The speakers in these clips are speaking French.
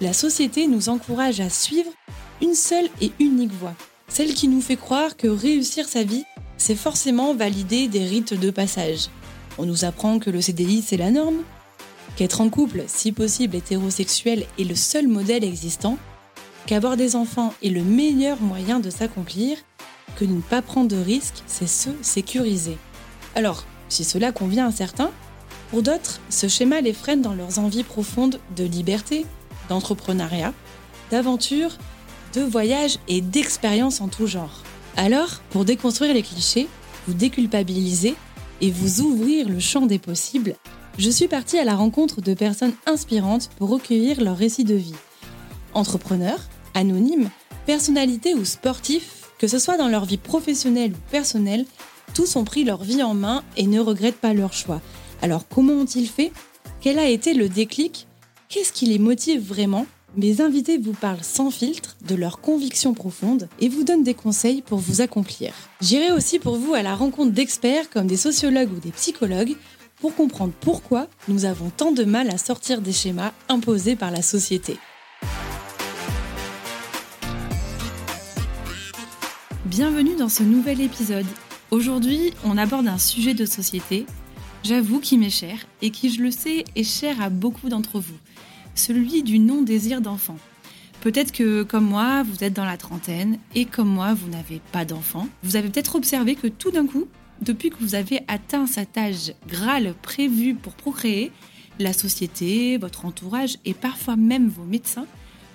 la société nous encourage à suivre une seule et unique voie, celle qui nous fait croire que réussir sa vie, c'est forcément valider des rites de passage. On nous apprend que le CDI, c'est la norme, qu'être en couple, si possible hétérosexuel, est le seul modèle existant, qu'avoir des enfants est le meilleur moyen de s'accomplir, que ne pas prendre de risques, c'est se sécuriser. Alors, si cela convient à certains, pour d'autres, ce schéma les freine dans leurs envies profondes de liberté, d'entrepreneuriat, d'aventure, de voyage et d'expérience en tout genre. Alors, pour déconstruire les clichés, vous déculpabiliser et vous ouvrir le champ des possibles, je suis partie à la rencontre de personnes inspirantes pour recueillir leurs récits de vie. Entrepreneurs, anonymes, personnalités ou sportifs, que ce soit dans leur vie professionnelle ou personnelle, tous ont pris leur vie en main et ne regrettent pas leur choix. Alors comment ont-ils fait? Quel a été le déclic? Qu'est-ce qui les motive vraiment? Mes invités vous parlent sans filtre de leurs convictions profondes et vous donnent des conseils pour vous accomplir. J'irai aussi pour vous à la rencontre d'experts comme des sociologues ou des psychologues pour comprendre pourquoi nous avons tant de mal à sortir des schémas imposés par la société. Bienvenue dans ce nouvel épisode. Aujourd'hui, on aborde un sujet de société, j'avoue qui m'est cher et qui, je le sais, est cher à beaucoup d'entre vous celui du non-désir d'enfant. Peut-être que, comme moi, vous êtes dans la trentaine et comme moi, vous n'avez pas d'enfant. Vous avez peut-être observé que tout d'un coup, depuis que vous avez atteint cet âge Graal prévu pour procréer, la société, votre entourage et parfois même vos médecins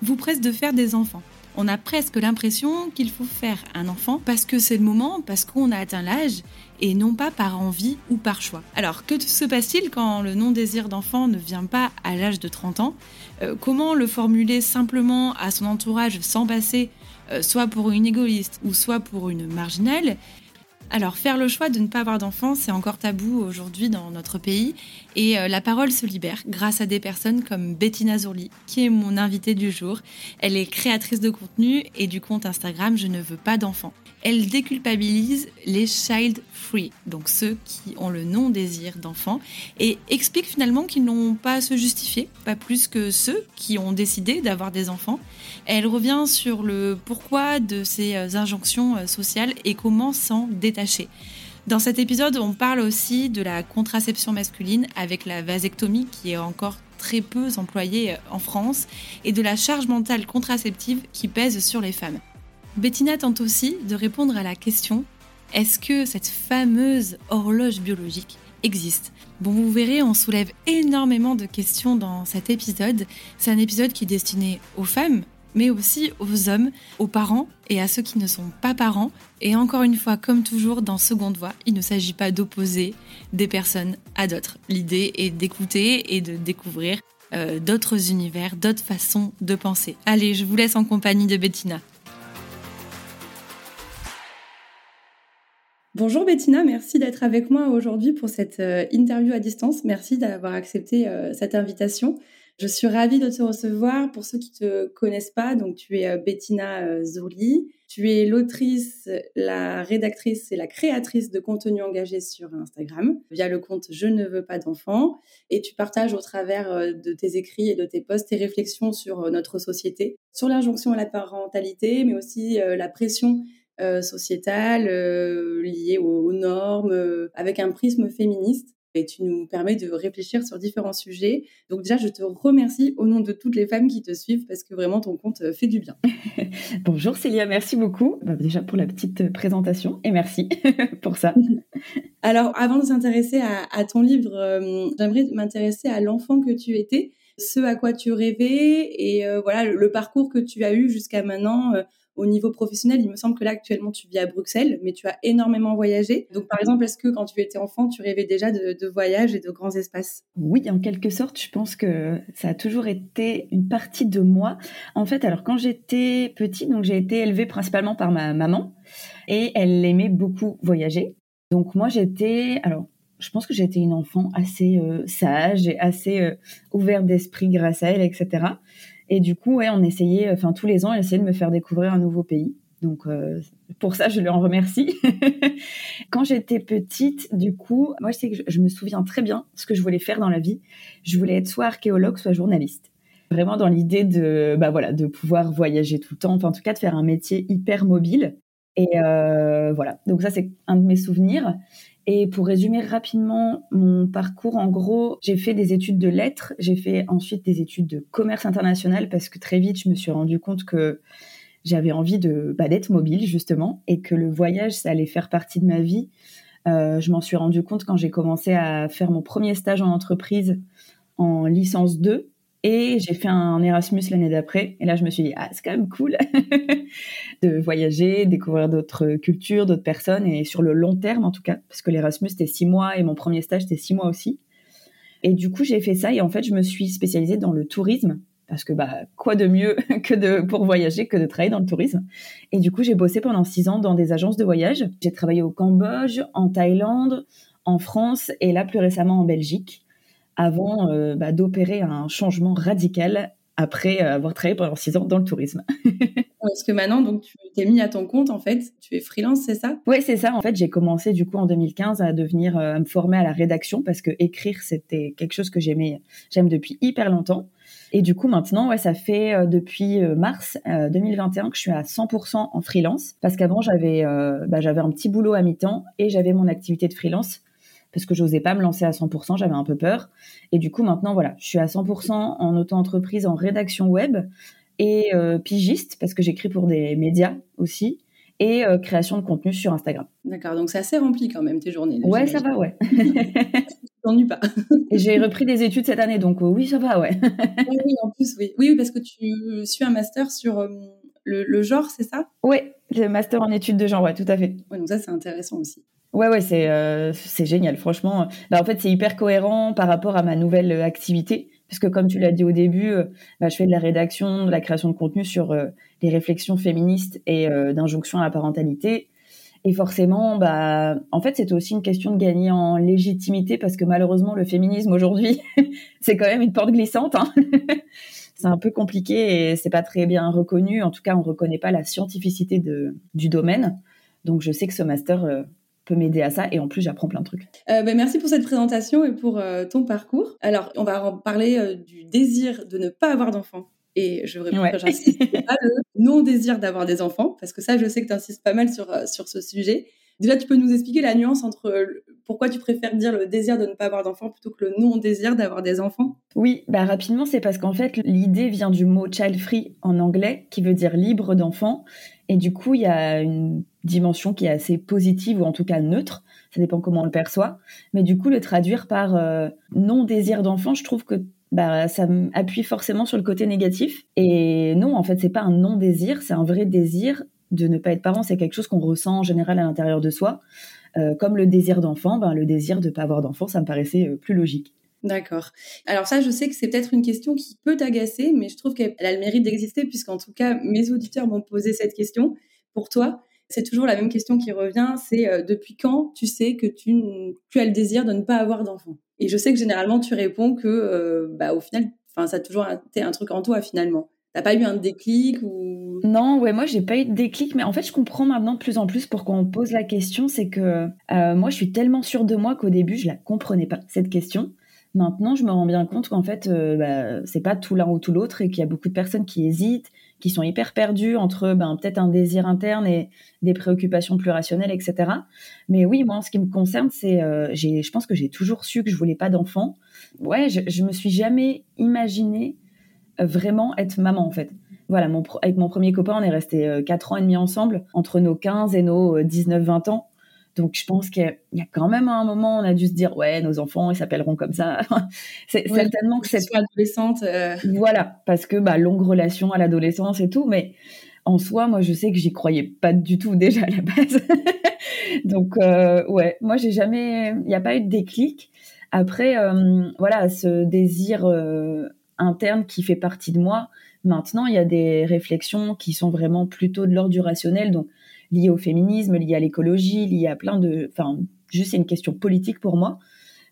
vous pressent de faire des enfants on a presque l'impression qu'il faut faire un enfant parce que c'est le moment, parce qu'on a atteint l'âge, et non pas par envie ou par choix. Alors, que se passe-t-il quand le non-désir d'enfant ne vient pas à l'âge de 30 ans? Euh, Comment le formuler simplement à son entourage sans passer euh, soit pour une égoïste ou soit pour une marginale? Alors, faire le choix de ne pas avoir d'enfants, c'est encore tabou aujourd'hui dans notre pays. Et euh, la parole se libère grâce à des personnes comme Bettina Zourli, qui est mon invitée du jour. Elle est créatrice de contenu et du compte Instagram Je ne veux pas d'enfants. Elle déculpabilise les child free, donc ceux qui ont le non-désir d'enfants, et explique finalement qu'ils n'ont pas à se justifier, pas plus que ceux qui ont décidé d'avoir des enfants. Elle revient sur le pourquoi de ces euh, injonctions euh, sociales et comment s'en détacher. Dans cet épisode, on parle aussi de la contraception masculine avec la vasectomie qui est encore très peu employée euh, en France et de la charge mentale contraceptive qui pèse sur les femmes. Bettina tente aussi de répondre à la question est-ce que cette fameuse horloge biologique existe? Bon, vous verrez, on soulève énormément de questions dans cet épisode. C'est un épisode qui est destiné aux femmes, mais aussi aux hommes, aux parents et à ceux qui ne sont pas parents. Et encore une fois, comme toujours dans Seconde Voix, il ne s'agit pas d'opposer des personnes à d'autres. L'idée est d'écouter et de découvrir euh, d'autres univers, d'autres façons de penser. Allez, je vous laisse en compagnie de Bettina. Bonjour Bettina, merci d'être avec moi aujourd'hui pour cette euh, interview à distance. Merci d'avoir accepté euh, cette invitation. Je suis ravie de te recevoir. Pour ceux qui te connaissent pas, donc tu es euh, Bettina Zoli. Tu es l'autrice, la rédactrice et la créatrice de contenu engagé sur Instagram via le compte Je ne veux pas d'enfants. Et tu partages au travers de tes écrits et de tes posts tes réflexions sur notre société, sur l'injonction à la parentalité, mais aussi la pression euh, sociétale euh, liée aux, normes, euh, avec un prisme féministe. Et tu nous permets de réfléchir sur différents sujets. Donc déjà, je te remercie au nom de toutes les femmes qui te suivent parce que vraiment ton compte fait du bien. Bonjour Célia, merci beaucoup bah, déjà pour la petite présentation et merci pour ça. Alors avant de s'intéresser à, à, ton livre, j'aimerais m'intéresser à l'enfant que tu étais, ce à quoi tu rêvais et voilà le, le, parcours que tu as eu jusqu'à maintenant au niveau professionnel, il me semble que là actuellement tu vis à Bruxelles, mais tu as énormément voyagé. Donc par exemple, est-ce que quand tu étais enfant, tu rêvais déjà de, voyages et de grands espaces? Oui, en quelque sorte, je pense que ça a toujours été une partie de moi. En fait, alors quand j'étais petite, donc j'ai été élevée principalement par ma maman et elle aimait beaucoup voyager. Donc moi j'étais, alors je pense que j'étais une enfant assez euh, sage et assez euh, ouverte d'esprit grâce à elle, etc. Et du coup, ouais, on essayait, enfin tous les ans, elle essayait de me faire découvrir un nouveau pays. Donc euh, pour ça, je lui en remercie. Quand j'étais petite, du coup, moi je me souviens très bien ce que je voulais faire dans la vie. Je voulais être soit archéologue, soit journaliste. Vraiment dans l'idée de, bah voilà, de pouvoir voyager tout le temps. Enfin, en tout cas, de faire un métier hyper mobile. Et voilà. Donc ça, c'est un de mes souvenirs. Et pour résumer rapidement mon parcours, en gros, j'ai fait des études de lettres, j'ai fait ensuite des études de commerce international parce que très vite, je me suis rendu compte que j'avais envie de bah, d'être mobile justement et que le voyage, allait faire partie de ma vie. Euh, je m'en suis rendu compte quand j'ai commencé à faire mon premier stage en entreprise en licence 2 et j'ai fait un Erasmus l'année d'après. Et là, je me suis dit, ah, c'est quand même cool de voyager, découvrir d'autres cultures, d'autres personnes, et sur le long terme en tout cas, parce que l'Erasmus, c'était six mois et mon premier stage, c'était six mois aussi. Et du coup, j'ai fait ça et en fait, je me suis spécialisée dans le tourisme. Parce que bah quoi de mieux que de pour voyager que de travailler dans le tourisme. Et du coup, j'ai bossé pendant six ans dans des agences de voyage. J'ai travaillé au Cambodge, en Thaïlande, en France et là plus récemment en Belgique avant euh, bah, d'opérer un changement radical après avoir travaillé pendant six ans dans le tourisme. Parce que maintenant, donc, tu t'es mis à ton compte, en fait, tu es freelance, c'est ça? Oui, c'est ça. En fait, j'ai commencé du coup en 2015 à devenir, euh, à me former à la rédaction parce que écrire, c'était quelque chose que j'aimais, j'aime depuis hyper longtemps. Et du coup, maintenant, ouais, ça fait euh, depuis mars 2021 que je suis à 100% en freelance parce qu'avant, j'avais, bah, j'avais un petit boulot à mi-temps et j'avais mon activité de freelance parce que j'osais pas me lancer à 100%, j'avais un peu peur. Et du coup, maintenant, voilà, je suis à 100% en auto-entreprise, en rédaction web et euh, pigiste, parce que j'écris pour des médias aussi, et euh, création de contenu sur Instagram. D'accord, donc c'est assez rempli quand même tes journées. ouais, ça va, ouais. t'ennuies pas. et j'ai repris des études cette année, donc euh, oui, ça va, ouais. oui, en plus, oui. Oui, parce que tu suis un master sur le, genre, c'est ça? Oui, le master en études de genre, ouais, tout à fait. Ouais, donc ça, c'est intéressant aussi. Ouais, ouais, c'est euh, c'est génial. Franchement, bah, en fait, c'est hyper cohérent par rapport à ma nouvelle euh, activité, puisque comme tu l'as dit au début, euh, bah, je fais de la rédaction, de la création de contenu sur les réflexions féministes et d'injonction à la parentalité. Et forcément, bah, en fait, c'est aussi une question de gagner en légitimité, parce que malheureusement, le féminisme aujourd'hui, c'est quand même une porte glissante. Hein. c'est un peu compliqué et c'est pas très bien reconnu. En tout cas, on reconnaît pas la scientificité de, du domaine. Donc, je sais que ce master peut m'aider à ça et en plus j'apprends plein de trucs. Euh, ben, merci pour cette présentation et pour euh, ton parcours. Alors on va en parler euh, du désir de ne pas avoir d'enfants. Et je voudrais ouais. j'insiste pas le non-désir d'avoir des enfants, parce que ça je sais que tu insistes pas mal sur, sur ce sujet. Déjà tu peux nous expliquer la nuance entre pourquoi tu préfères dire le désir de ne pas avoir d'enfants plutôt que le non-désir d'avoir des enfants? Oui, bah rapidement c'est parce qu'en fait l'idée vient du mot child free en anglais qui veut dire libre d'enfants et du coup il y a une dimension qui est assez positive ou en tout cas neutre, ça dépend comment on le perçoit. Mais du coup, le traduire par euh, non désir d'enfant, je trouve que bah, ça appuie forcément sur le côté négatif. Et non, en fait, c'est pas un non désir, c'est un vrai désir de ne pas être parent. C'est quelque chose qu'on ressent en général à l'intérieur de soi. Euh, comme le désir d'enfant, ben, le désir de ne pas avoir d'enfant, ça me paraissait euh, plus logique. D'accord. Alors ça, je sais que c'est peut-être une question qui peut t'agacer, mais je trouve qu'elle a le mérite d'exister, puisqu'en tout cas, mes auditeurs m'ont posé cette question. Pour toi, c'est toujours la même question qui revient, c'est euh, depuis quand tu sais que tu, as le désir de ne pas avoir d'enfant? Et je sais que généralement tu réponds que euh, bah, au final, ça a toujours été un truc en toi finalement. T'as pas eu un déclic ou? Non, ouais, moi j'ai pas eu de déclic, mais en fait je comprends maintenant de plus en plus pourquoi on pose la question, c'est que euh, moi je suis tellement sûre de moi qu'au début je la comprenais pas cette question. Maintenant, je me rends bien compte qu'en fait, bah, c'est pas tout l'un ou tout l'autre et qu'il y a beaucoup de personnes qui hésitent, qui sont hyper perdus entre ben, peut-être un désir interne et des préoccupations plus rationnelles, etc. Mais oui, moi, en ce qui me concerne, c'est, euh, je pense que j'ai toujours su que je voulais pas d'enfant. Ouais, je, je me suis jamais imaginé euh, vraiment être maman, en fait. Voilà, mon, avec mon premier copain, on est resté euh, 4 ans et demi ensemble, entre nos 15 et nos 19-20 ans. Donc je pense qu'il y a quand même un moment, on a dû se dire ouais, nos enfants ils s'appelleront comme ça. c'est certainement que cette adolescente. Euh. Voilà, parce que bah longue relation à l'adolescence et tout, mais en soi, moi, je sais que j'y croyais pas du tout déjà à la base. Donc, euh, ouais, moi, j'ai jamais, il n'y a pas eu de déclic. Après, euh, voilà, ce désir interne qui fait partie de moi. Maintenant, il y a des réflexions qui sont vraiment plutôt de l'ordre du rationnel, donc liées au féminisme, liées à l'écologie, liées à plein de, enfin, juste c'est une question politique pour moi.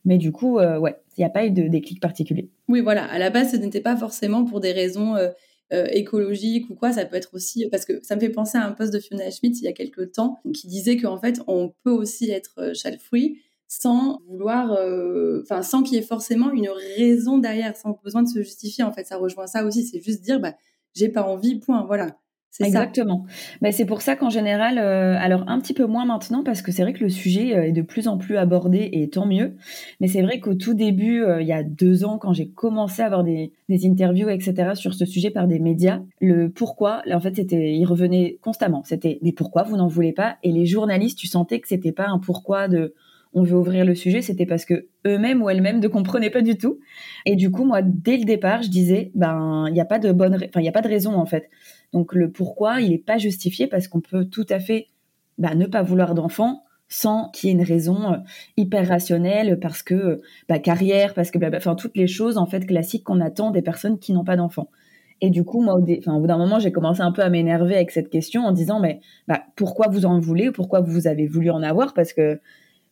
Mais du coup, ouais, il n'y a pas eu de déclic particulier. Oui, voilà. À la base, ce n'était pas forcément pour des raisons euh, écologique ou quoi, ça peut être aussi parce que ça me fait penser à un post de Fiona Schmidt il y a quelques temps qui disait qu'en fait on peut aussi être euh, free sans vouloir, euh, enfin sans qu'il y ait forcément une raison derrière, sans besoin de se justifier. En fait, ça rejoint ça aussi. C'est juste dire, bah, j'ai pas envie, point. Voilà. Exactement. Mais c'est pour ça qu'en général, euh, alors un petit peu moins maintenant parce que c'est vrai que le sujet euh, est de plus en plus abordé et tant mieux. Mais c'est vrai qu'au tout début, euh, il y a deux ans, quand j'ai commencé à avoir des, des, interviews, etc. sur ce sujet par des médias, le pourquoi, en fait, c'était, il revenait constamment. C'était mais pourquoi vous n'en voulez pas? Et les journalistes, tu sentais que c'était pas un pourquoi de on veut ouvrir le sujet, c'était parce que eux-mêmes ou elles-mêmes ne comprenaient pas du tout. Et du coup, moi, dès le départ, je disais, ben, il n'y a pas de bonne, enfin, il y a pas de raison en fait. Donc le pourquoi, il n'est pas justifié parce qu'on peut tout à fait ben, ne pas vouloir d'enfant sans qu'il y ait une raison euh, hyper rationnelle parce que bah, carrière, parce que enfin toutes les choses en fait classiques qu'on attend des personnes qui n'ont pas d'enfants. Et du coup, moi, au, bout d'un moment, j'ai commencé un peu à m'énerver avec cette question en disant, mais bah, pourquoi vous en voulez? Pourquoi vous avez voulu en avoir? Parce que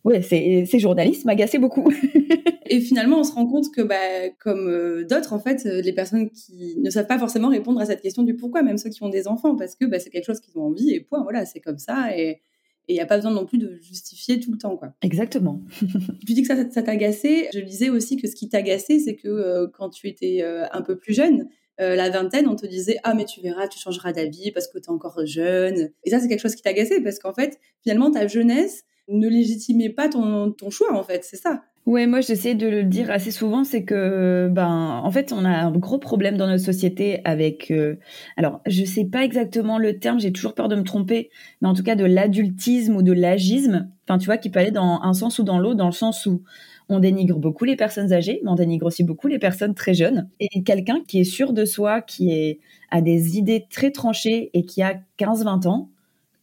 ouais, ces journalistes m'agaçaient beaucoup. et finalement, on se rend compte que, bah, comme euh, d'autres, en fait, euh, les personnes qui ne savent pas forcément répondre à cette question du pourquoi, même ceux qui ont des enfants, parce que bah, c'est quelque chose qu'ils ont envie et point, voilà, c'est comme ça. Et il n'y a pas besoin non plus de justifier tout le temps, quoi. Exactement. tu dis que ça, ça t'agaçait. Je disais aussi que ce qui t'agaçait, c'est que euh, quand tu étais un peu plus jeune, la vingtaine, on te disait ah mais tu verras, tu changeras d'avis parce que tu es encore jeune. Et ça c'est quelque chose qui t'agaçait parce qu'en fait finalement ta jeunesse ne légitimez pas ton, ton choix, en fait, c'est ça. Ouais, moi j'essaie de le dire assez souvent, c'est que ben en fait on a un gros problème dans notre société avec euh, alors je sais pas exactement le terme, j'ai toujours peur de me tromper, mais en tout cas de l'adultisme ou de l'agisme, enfin tu vois qui peut aller dans un sens ou dans l'autre, dans le sens où on dénigre beaucoup les personnes âgées, mais on dénigre aussi beaucoup les personnes très jeunes. Et quelqu'un qui est sûr de soi, qui est, a des idées très tranchées et qui a 15-20 ans,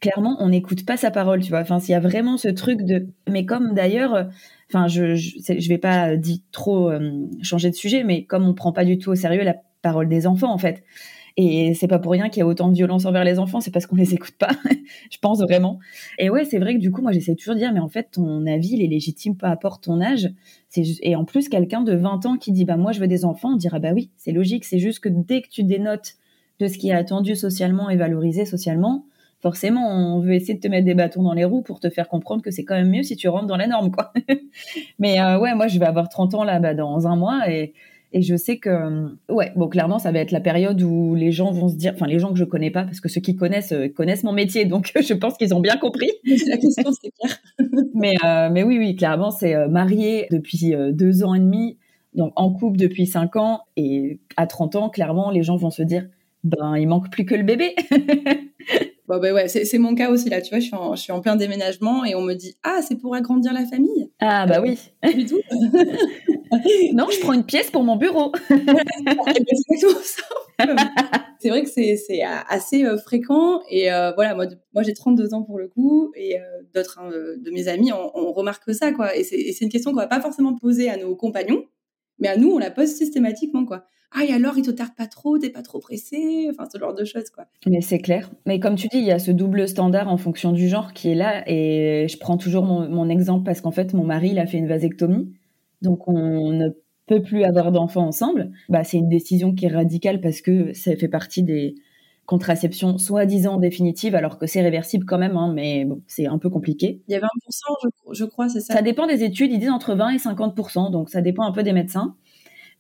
clairement, on n'écoute pas sa parole, tu vois. Enfin, s'il y a vraiment ce truc de, mais comme d'ailleurs, euh, enfin, je, je, vais pas dire trop euh, changer de sujet, mais comme on prend pas du tout au sérieux la parole des enfants, en fait. Et c'est pas pour rien qu'il y a autant de violence envers les enfants, c'est parce qu'on les écoute pas, je pense vraiment. Et ouais, c'est vrai que du coup, moi, j'essaie toujours de dire, mais en fait, ton avis, il est légitime, peu importe ton âge. C'est et en plus, quelqu'un de 20 ans qui dit, bah, moi, je veux des enfants, on dira, bah oui, c'est logique, c'est juste que dès que tu dénotes de ce qui est attendu socialement et valorisé socialement, forcément, on veut essayer de te mettre des bâtons dans les roues pour te faire comprendre que c'est quand même mieux si tu rentres dans la norme, quoi. Mais euh, ouais, moi, je vais avoir 30 ans là, bah, dans un mois et, et je sais que, euh, ouais, bon, clairement, ça va être la période où les gens vont se dire, enfin, les gens que je connais pas, parce que ceux qui connaissent euh, connaissent mon métier, donc je pense qu'ils ont bien compris. la question, c'est clair. mais, mais oui, oui, clairement, c'est marié depuis deux ans et demi, donc en couple depuis cinq ans, et à 30 ans, clairement, les gens vont se dire, ben, il manque plus que le bébé. Bon, ben ouais, c'est mon cas aussi là. Tu vois, je suis, en, je suis en plein déménagement et on me dit Ah, c'est pour agrandir la famille. Ah, bah oui. du tout. non, je prends une pièce pour mon bureau. c'est vrai que c'est assez euh, fréquent. Et euh, voilà, moi, moi j'ai 32 ans pour le coup. Et euh, d'autres hein, de mes amis, on, on, remarque ça. quoi. Et c'est une question qu'on va pas forcément poser à nos compagnons. Mais à nous, on la pose systématiquement. quoi ah et alors il te tarde pas trop, t'es pas trop pressé, enfin ce genre de choses quoi. Mais c'est clair. Mais comme tu dis, il y a ce double standard en fonction du genre qui est là et je prends toujours mon, exemple parce qu'en fait mon mari il a fait une vasectomie, donc on ne peut plus avoir d'enfants ensemble. Bah c'est une décision qui est radicale parce que ça fait partie des contraceptions soi-disant définitives alors que c'est réversible quand même, hein, mais bon, c'est un peu compliqué. Il y a 20%, je, je crois, c'est ça? Ça dépend des études, ils disent entre 20 et 50%, donc ça dépend un peu des médecins.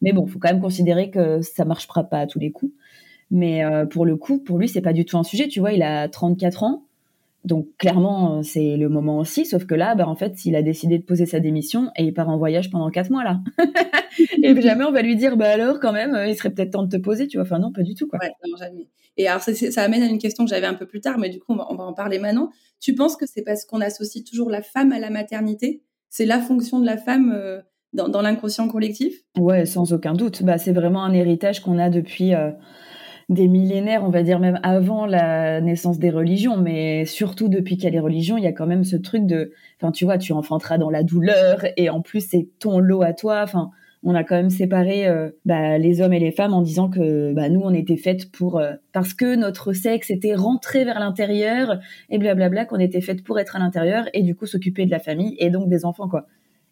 Mais bon, faut quand même considérer que ça marchera pas à tous les coups. Mais euh, pour le coup, pour lui, c'est pas du tout un sujet. Tu vois, il a 34 ans. Donc clairement, c'est le moment aussi. Sauf que là, bah, en fait, il a décidé de poser sa démission et il part en voyage pendant 4 mois là. et jamais on va lui dire, bah alors quand même, il serait peut-être temps de te poser. Tu vois, enfin non, pas du tout quoi. Ouais, non, jamais. Et alors ça, ça, amène à une question que j'avais un peu plus tard, mais du coup, on va, on va en parler maintenant. Tu penses que c'est parce qu'on associe toujours la femme à la maternité? C'est la fonction de la femme euh, dans, l'inconscient collectif? Ouais, sans aucun doute. Bah, c'est vraiment un héritage qu'on a depuis, euh, des millénaires, on va dire même avant la naissance des religions, mais surtout depuis qu'il y a les religions, il y a quand même ce truc de, enfin, tu vois, tu enfanteras dans la douleur et en plus c'est ton lot à toi. Enfin, on a quand même séparé euh, bah, les hommes et les femmes en disant que bah, nous on était faites pour euh, parce que notre sexe était rentré vers l'intérieur et blablabla qu'on était faites pour être à l'intérieur et du coup s'occuper de la famille et donc des enfants quoi.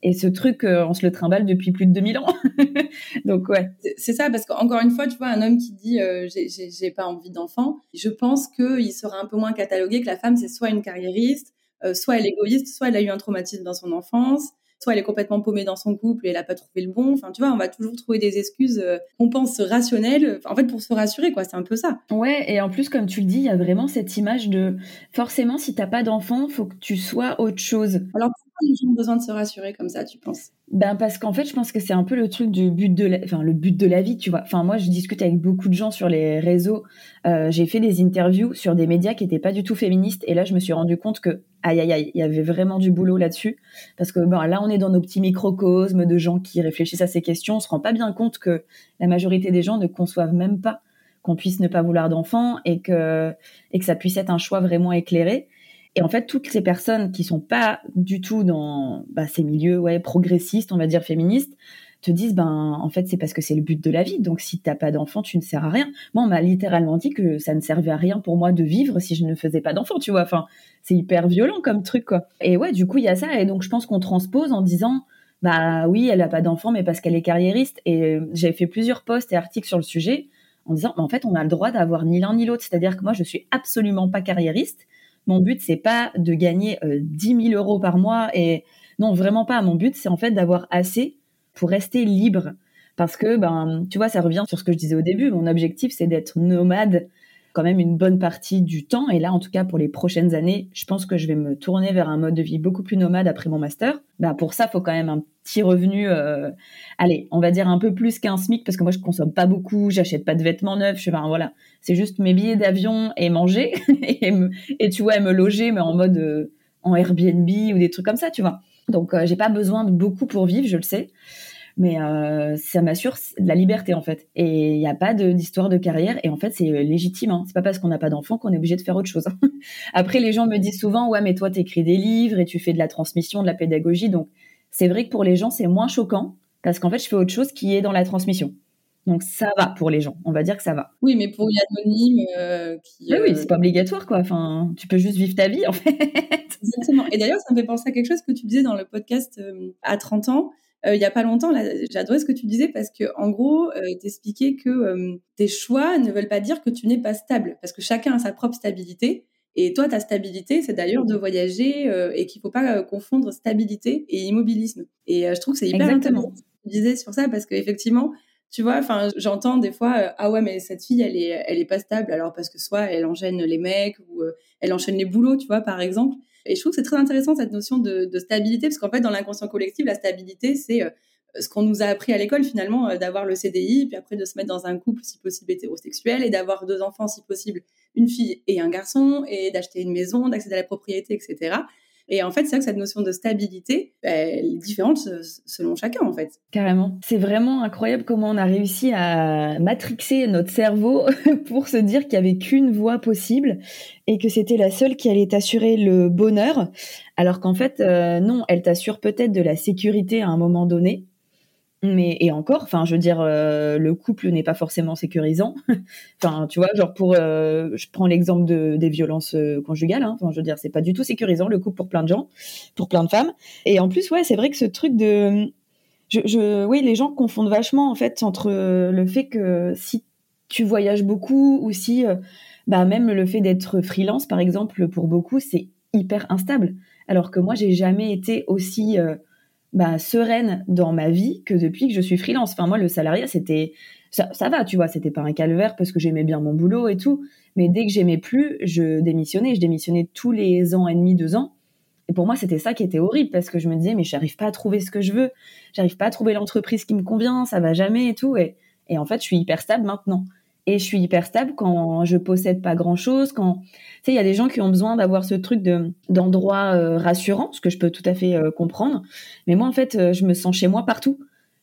Et ce truc, euh, on se le trimballe depuis plus de 2000 ans. Donc ouais. C'est ça, parce qu'encore une fois, tu vois, un homme qui dit euh, j'ai pas envie d'enfant, je pense qu'il sera un peu moins catalogué que la femme, c'est soit une carriériste, euh, soit elle est égoïste, soit elle a eu un traumatisme dans son enfance, soit elle est complètement paumée dans son couple et elle n'a pas trouvé le bon. Enfin, tu vois, on va toujours trouver des excuses euh, qu'on pense rationnelles, en fait, pour se rassurer, quoi. C'est un peu ça. Ouais, et en plus, comme tu le dis, il y a vraiment cette image de forcément, si t'as pas d'enfant, faut que tu sois autre chose. Alors, les gens ont besoin de se rassurer comme ça, tu penses? Ben parce qu'en fait, je pense que c'est un peu le truc du but de, la... enfin le but de la vie, tu vois. Enfin moi, je discute avec beaucoup de gens sur les réseaux. Euh, j'ai fait des interviews sur des médias qui n'étaient pas du tout féministes, et là, je me suis rendu compte que aïe aïe aïe, il y avait vraiment du boulot là-dessus, parce que bon, là, on est dans nos petits microcosmes de gens qui réfléchissent à ces questions. On se rend pas bien compte que la majorité des gens ne conçoivent même pas qu'on puisse ne pas vouloir d'enfants et que et que ça puisse être un choix vraiment éclairé. Et en fait, toutes ces personnes qui sont pas du tout dans bah, ces milieux ouais, progressistes, on va dire féministes, te disent ben en fait c'est parce que c'est le but de la vie. Donc si t'as pas d'enfant, tu ne sers à rien. Moi, on m'a littéralement dit que ça ne servait à rien pour moi de vivre si je ne faisais pas d'enfant, tu vois. Enfin, c'est hyper violent comme truc quoi. Et ouais, du coup, il y a ça et donc je pense qu'on transpose en disant bah oui, elle a pas d'enfant mais parce qu'elle est carriériste et j'avais fait plusieurs posts et articles sur le sujet en disant en fait, on a le droit d'avoir ni l'un ni l'autre, c'est-à-dire que moi je suis absolument pas carriériste mon but, c'est pas de gagner euh, 10 000 euros par mois et non, vraiment pas. Mon but, c'est en fait d'avoir assez pour rester libre. Parce que, ben, tu vois, ça revient sur ce que je disais au début. Mon objectif, c'est d'être nomade quand même une bonne partie du temps. Et là, en tout cas, pour les prochaines années, je pense que je vais me tourner vers un mode de vie beaucoup plus nomade après mon master. Ben, pour ça, faut quand même un petit revenu, euh, allez, on va dire un peu plus qu'un SMIC, parce que moi, je consomme pas beaucoup, j'achète pas de vêtements neufs, je, enfin, voilà. C'est juste mes billets d'avion et manger, et, et, tu vois, me loger, mais en mode, euh, en Airbnb ou des trucs comme ça, tu vois. Donc, euh, j'ai pas besoin de beaucoup pour vivre, je le sais mais euh, ça m'assure de la liberté en fait. Et il n'y a pas d'histoire de, carrière et en fait c'est euh, légitime. Hein. C'est pas parce qu'on n'a pas d'enfant qu'on est obligé de faire autre chose. Après les gens me disent souvent ouais mais toi t'écris des livres et tu fais de la transmission, de la pédagogie donc c'est vrai que pour les gens c'est moins choquant parce qu'en fait je fais autre chose qui est dans la transmission. Donc ça va pour les gens, on va dire que ça va. Oui, mais pour l'anonyme euh, qui. Oui, oui c'est pas obligatoire quoi. Enfin, tu peux juste vivre ta vie en fait. Exactement. Et d'ailleurs, ça me fait penser à quelque chose que tu disais dans le podcast à 30 ans. Euh, il y a pas longtemps, adoré ce que tu disais parce que en gros, euh, t'expliquais que euh, tes choix ne veulent pas dire que tu n'es pas stable, parce que chacun a sa propre stabilité. Et toi, ta stabilité, c'est d'ailleurs de voyager et qu'il faut pas confondre stabilité et immobilisme. Et je trouve que c'est hyper intéressant ce que tu disais sur ça parce qu'effectivement, tu vois, enfin, j'entends des fois, ah ouais, mais cette fille, elle est, elle est pas stable, alors parce que soit elle enchaîne les mecs ou elle enchaîne les boulots, tu vois, par exemple. Et je trouve que c'est très intéressant cette notion de, de stabilité, parce qu'en fait, dans l'inconscient collectif, la stabilité, c'est euh, ce qu'on nous a appris à l'école finalement, euh, d'avoir le CDI, puis après de se mettre dans un couple si possible hétérosexuel, et d'avoir deux enfants si possible, une fille et un garçon, et d'acheter une maison, d'accéder à la propriété, etc. Et en fait, c'est vrai que cette notion de stabilité, bah, elle est différente selon chacun, en fait. Carrément. C'est vraiment incroyable comment on a réussi à matrixer notre cerveau pour se dire qu'il n'y avait qu'une voie possible et que c'était la seule qui allait t'assurer le bonheur. Alors qu'en fait, euh, non, elle t'assure peut-être de la sécurité à un moment donné, mais et encore, enfin, je veux dire, euh, le couple n'est pas forcément sécurisant. enfin, tu vois, genre pour, euh, je prends l'exemple de, des violences euh, conjugales. Hein. Je veux dire, c'est pas du tout sécurisant le couple pour plein de gens, pour plein de femmes. Et en plus, ouais, c'est vrai que ce truc de, je, oui, les gens confondent vachement en fait entre le fait que si tu voyages beaucoup ou si, bah même le fait d'être freelance, par exemple, pour beaucoup, c'est hyper instable. Alors que moi, j'ai jamais été aussi bah, sereine dans ma vie que depuis que je suis freelance. Enfin, moi, le salariat, c'était. Ça, ça, va, tu vois, c'était pas un calvaire parce que j'aimais bien mon boulot et tout. Mais dès que j'aimais plus, je démissionnais. Je démissionnais tous les ans et demi, deux ans. Et pour moi, c'était ça qui était horrible parce que je me disais, mais j'arrive pas à trouver ce que je veux. J'arrive pas à trouver l'entreprise qui me convient. Ça va jamais et tout. Et, et en fait, je suis hyper stable maintenant et je suis hyper stable quand je possède pas grand chose quand tu sais il y a des gens qui ont besoin d'avoir ce truc de d'endroit euh, rassurant ce que je peux tout à fait euh, comprendre mais moi en fait euh, je me sens chez moi partout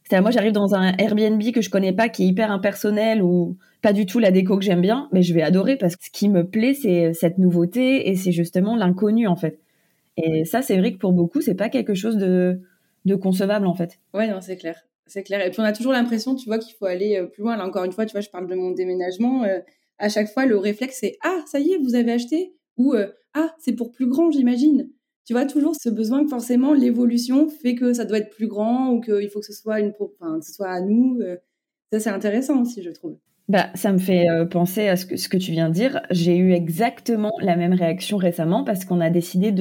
C'est moi, j'arrive dans un Airbnb que je connais pas, qui est hyper impersonnel ou pas du tout la déco que j'aime bien, mais je vais adorer parce que ce qui me plaît, c'est cette nouveauté et c'est justement l'inconnu en fait. Et ça, c'est vrai que pour beaucoup, c'est pas quelque chose de, de concevable en fait. Ouais, non, c'est clair. C'est clair. Et puis on a toujours l'impression, tu vois, qu'il faut aller euh, plus loin. Là, encore une fois, tu vois, je parle de mon déménagement. Euh, à chaque fois, le réflexe, c'est Ah, ça y est, vous avez acheté Ou euh, Ah, c'est pour plus grand, j'imagine. Tu vois, toujours ce besoin que forcément l'évolution fait que ça doit être plus grand ou qu'il faut que ce soit, une, enfin, ce soit à nous. ça, c'est intéressant aussi, je trouve. Bah, ça me fait penser à ce que, ce que tu viens de dire. J'ai eu exactement la même réaction récemment parce qu'on a décidé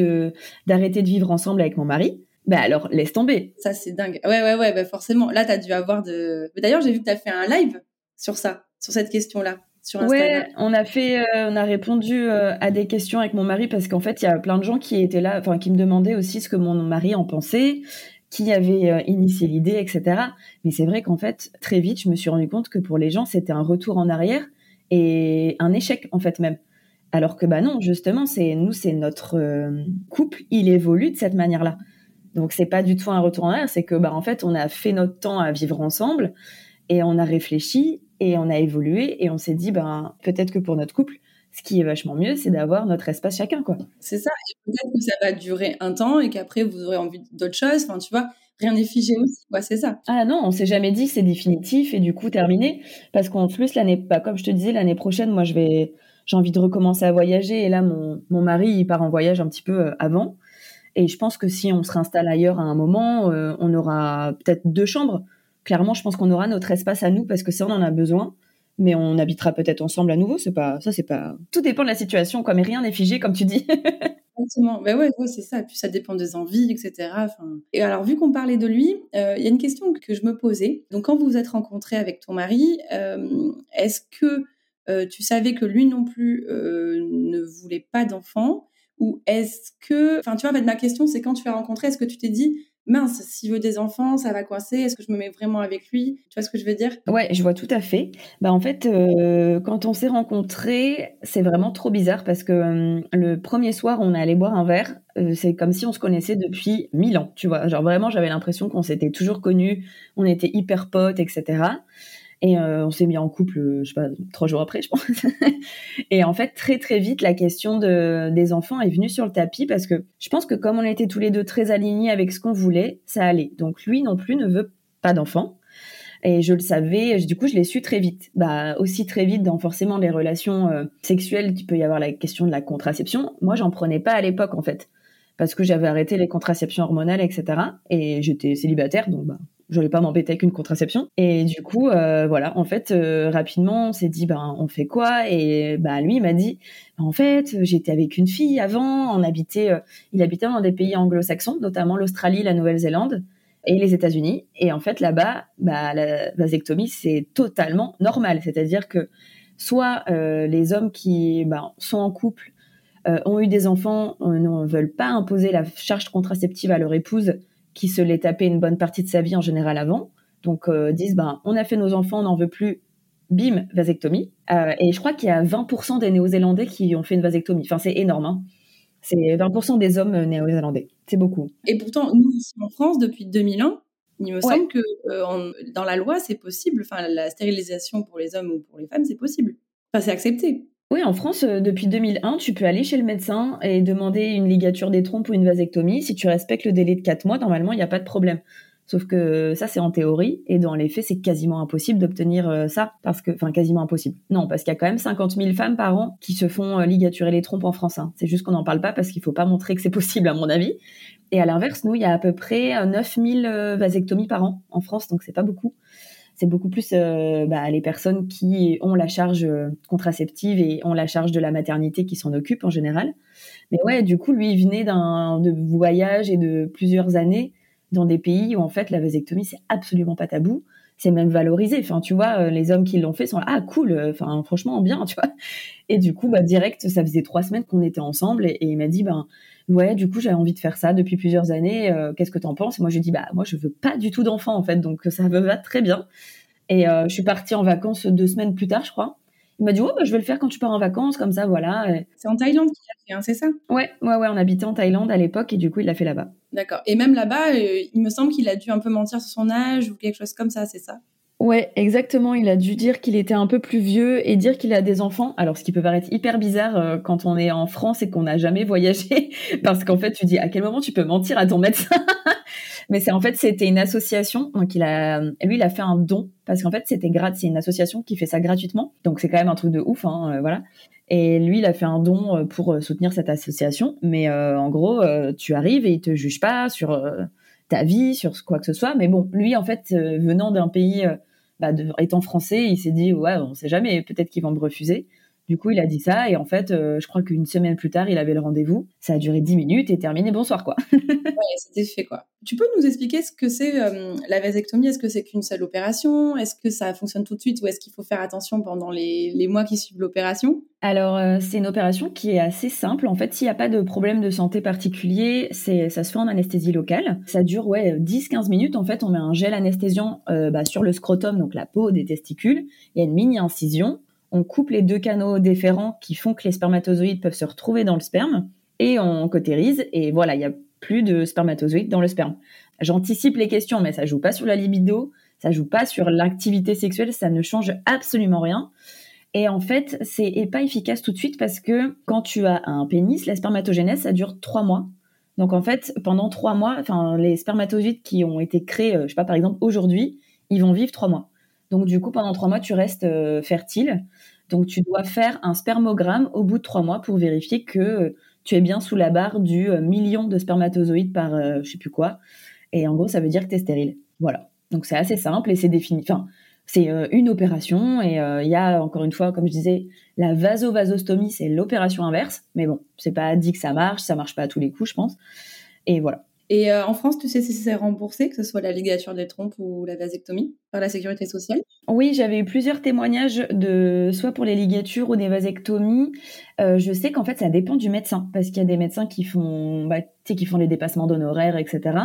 d'arrêter de vivre ensemble avec mon mari. Bah alors, laisse tomber. Ça, c'est dingue. Ouais, ouais, ouais, bah forcément. Là, tu as dû avoir de... D'ailleurs, j'ai vu que tu as fait un live sur ça, sur cette question-là. Sur Instagram. Ouais, on a fait, euh, on a répondu euh, à des questions avec mon mari parce qu'en fait, il y a plein de gens qui étaient là, enfin, qui me demandaient aussi ce que mon mari en pensait, qui avait euh, initié l'idée, etc. Mais c'est vrai qu'en fait, très vite, je me suis rendu compte que pour les gens, c'était un retour en arrière et un échec, en fait, même. Alors que, bah non, justement, c'est nous, c'est notre couple, il évolue de cette manière-là. Donc c'est pas du tout un retour en arrière, c'est que bah en fait on a fait notre temps à vivre ensemble et on a réfléchi et on a évolué et on s'est dit ben peut-être que pour notre couple ce qui est vachement mieux c'est d'avoir notre espace chacun quoi. C'est ça et peut-être que ça va durer un temps et qu'après vous aurez envie d'autre chose, enfin tu vois, rien n'est figé aussi quoi, c'est ça. Ah non, on s'est jamais dit c'est définitif et du coup terminé parce qu'en plus l'année bah, comme je te disais l'année prochaine moi je vais j'ai envie de recommencer à voyager et là mon mon mari il part en voyage un petit peu euh, avant. Et je pense que si on se réinstalle ailleurs à un moment, euh, on aura peut-être deux chambres. Clairement, je pense qu'on aura notre espace à nous parce que ça, on en a besoin. Mais on habitera peut-être ensemble à nouveau. C'est pas, ça, c'est pas. Tout dépend de la situation, quoi. Mais rien n'est figé, comme tu dis. Exactement. Ben ouais, c'est ça. Puis ça dépend des envies, etc. Et alors, vu qu'on parlait de lui, euh, il y a une question que je me posais. Donc, quand vous vous êtes rencontré avec ton mari, euh, est-ce que tu savais que lui non plus ne voulait pas d'enfant? Ou est-ce que, enfin, tu vois, ma question, c'est quand tu l'as rencontré, est-ce que tu t'es dit, mince, s'il veut des enfants, ça va coincer, est-ce que je me mets vraiment avec lui? Tu vois ce que je veux dire? Ouais, je vois tout à fait. Bah, en fait, euh, quand on s'est rencontrés, c'est vraiment trop bizarre parce que hum, le premier soir, on est allé boire un verre. Euh, c'est comme si on se connaissait depuis mille ans, tu vois. Genre vraiment, j'avais l'impression qu'on s'était toujours connus, on était hyper potes, etc. Et euh, on s'est mis en couple, euh, je sais pas, trois jours après, je pense. et en fait, très très vite, la question de, des enfants est venue sur le tapis parce que je pense que comme on était tous les deux très alignés avec ce qu'on voulait, ça allait. Donc lui non plus ne veut pas d'enfants. Et je le savais, du coup, je l'ai su très vite. Bah, aussi très vite dans forcément les relations euh, sexuelles, il peut y avoir la question de la contraception. Moi, j'en prenais pas à l'époque, en fait. Parce que j'avais arrêté les contraceptions hormonales, etc. Et j'étais célibataire, donc bah, je vais pas m'embêter avec une contraception. Et du coup, euh, voilà, en fait, euh, rapidement, on s'est dit, ben, on fait quoi? Et bah, lui, il m'a dit, ben, en fait, j'étais avec une fille avant, on habitait, euh, il habitait dans des pays anglo-saxons, notamment l'Australie, la Nouvelle-Zélande et les États-Unis. Et en fait, là-bas, bah, la vasectomie, c'est totalement normal. C'est-à-dire que soit les hommes qui ben, sont en couple, ont eu des enfants, ne veulent pas imposer la charge contraceptive à leur épouse qui se l'est tapé une bonne partie de sa vie en général avant. Donc euh, disent ben on a fait nos enfants, on n'en veut plus, bim vasectomie. Euh, et je crois qu'il y a 20% des Néo-Zélandais qui ont fait une vasectomie. Enfin c'est énorme. Hein. C'est 20% des hommes néo-zélandais. C'est beaucoup. Et pourtant nous ici en France depuis 2001, il me semble que euh, dans la loi c'est possible. Enfin la stérilisation pour les hommes ou pour les femmes c'est possible. Enfin c'est accepté. Oui, en France, euh, depuis 2001, tu peux aller chez le médecin et demander une ligature des trompes ou une vasectomie. Si tu respectes le délai de 4 mois, normalement, il n'y a pas de problème. Sauf que ça, c'est en théorie, et dans les faits, c'est quasiment impossible d'obtenir euh, ça, parce que, enfin, quasiment impossible. Non, parce qu'il y a quand même 50 000 femmes par an qui se font euh, ligaturer les trompes en France. Hein. C'est juste qu'on n'en parle pas parce qu'il faut pas montrer que c'est possible, à mon avis. Et à l'inverse, nous, il y a à peu près 9 000 vasectomies par an en France, donc c'est pas beaucoup c'est beaucoup plus euh, bah, les personnes qui ont la charge euh, contraceptive et ont la charge de la maternité qui s'en occupent en général. Mais ouais, du coup, lui, il venait d'un de voyage et de plusieurs années dans des pays où en fait la vasectomie c'est absolument pas tabou, c'est même valorisé. Enfin, tu vois, euh, les hommes qui l'ont fait sont là, ah cool, enfin franchement bien, tu vois. Et du coup, bah direct, ça faisait trois semaines qu'on était ensemble et, il m'a dit, ben ouais, du coup j'avais envie de faire ça depuis plusieurs années. Qu'est-ce que t'en penses? Et moi je lui dis, bah moi je veux pas du tout d'enfant en fait, donc ça me va très bien. Et euh, je suis partie en vacances deux semaines plus tard, je crois. Il m'a dit, oh, bah, je vais le faire quand tu pars en vacances, comme ça, voilà. C'est en Thaïlande qu'il a fait, hein, c'est ça? Ouais, ouais, ouais, on habitait en Thaïlande à l'époque et du coup, il l'a fait là-bas. D'accord. Et même là-bas, il me semble qu'il a dû un peu mentir sur son âge ou quelque chose comme ça, c'est ça? Ouais, exactement. Il a dû dire qu'il était un peu plus vieux et dire qu'il a des enfants. Alors, ce qui peut paraître hyper bizarre euh, quand on est en France et qu'on n'a jamais voyagé, parce qu'en fait, tu dis à quel moment tu peux mentir à ton médecin? Mais c'est en fait, c'était une association. Donc, il a, lui, il a fait un don parce qu'en fait, c'était gratuit. C'est une association qui fait ça gratuitement. Donc, c'est quand même un truc de ouf, hein, euh, voilà. Et lui, il a fait un don euh, pour soutenir cette association. Mais en gros, tu arrives et il te juge pas sur ta vie, sur quoi que ce soit. Mais bon, lui, en fait, venant d'un pays bah, étant français, il s'est dit ouais, on sait jamais, peut-être qu'ils vont me refuser. Du coup, il a dit ça et en fait, euh, je crois qu'une semaine plus tard, il avait le rendez-vous. Ça a duré 10 minutes et terminé, bonsoir quoi. ouais, c'était fait quoi. Tu peux nous expliquer ce que c'est euh, la vasectomie? Est-ce que c'est qu'une seule opération? Est-ce que ça fonctionne tout de suite ou est-ce qu'il faut faire attention pendant les, les mois qui suivent l'opération? Alors, euh, c'est une opération qui est assez simple. En fait, s'il n'y a pas de problème de santé particulier, c'est ça se fait en anesthésie locale. Ça dure ouais 10-15 minutes. En fait, on met un gel anesthésiant bah, sur le scrotum, donc la peau des testicules. Il y a une mini incision on coupe les deux canaux déférents qui font que les spermatozoïdes peuvent se retrouver dans le sperme et on cautérise et voilà, il n'y a plus de spermatozoïdes dans le sperme. J'anticipe les questions, mais ça joue pas sur la libido, ça joue pas sur l'activité sexuelle, ça ne change absolument rien. Et en fait, c'est pas efficace tout de suite parce que quand tu as un pénis, la spermatogénèse, ça dure trois mois. Donc en fait, pendant trois mois, enfin les spermatozoïdes qui ont été créés, euh, je sais pas, par exemple aujourd'hui, ils vont vivre trois mois. Donc du coup, pendant trois mois, tu restes euh, fertile. Donc tu dois faire un spermogramme au bout de trois mois pour vérifier que euh, tu es bien sous la barre du euh, million de spermatozoïdes par je sais plus quoi. Et en gros, ça veut dire que tu es stérile. Voilà. Donc c'est assez simple et c'est défini. Enfin, c'est une opération et il y a encore une fois, comme je disais, la vasovasostomie, c'est l'opération inverse. Mais bon, c'est pas dit que ça marche, ça marche pas à tous les coups, je pense. Et voilà. Et euh, en France, tu sais si c'est remboursé, que ce soit la ligature des trompes ou la vasectomie, par la sécurité sociale? Oui, j'avais eu plusieurs témoignages de soit pour les ligatures ou des vasectomies. Euh, je sais qu'en fait, ça dépend du médecin, parce qu'il y a des médecins qui font, bah, qui font les dépassements d'honoraires, etc.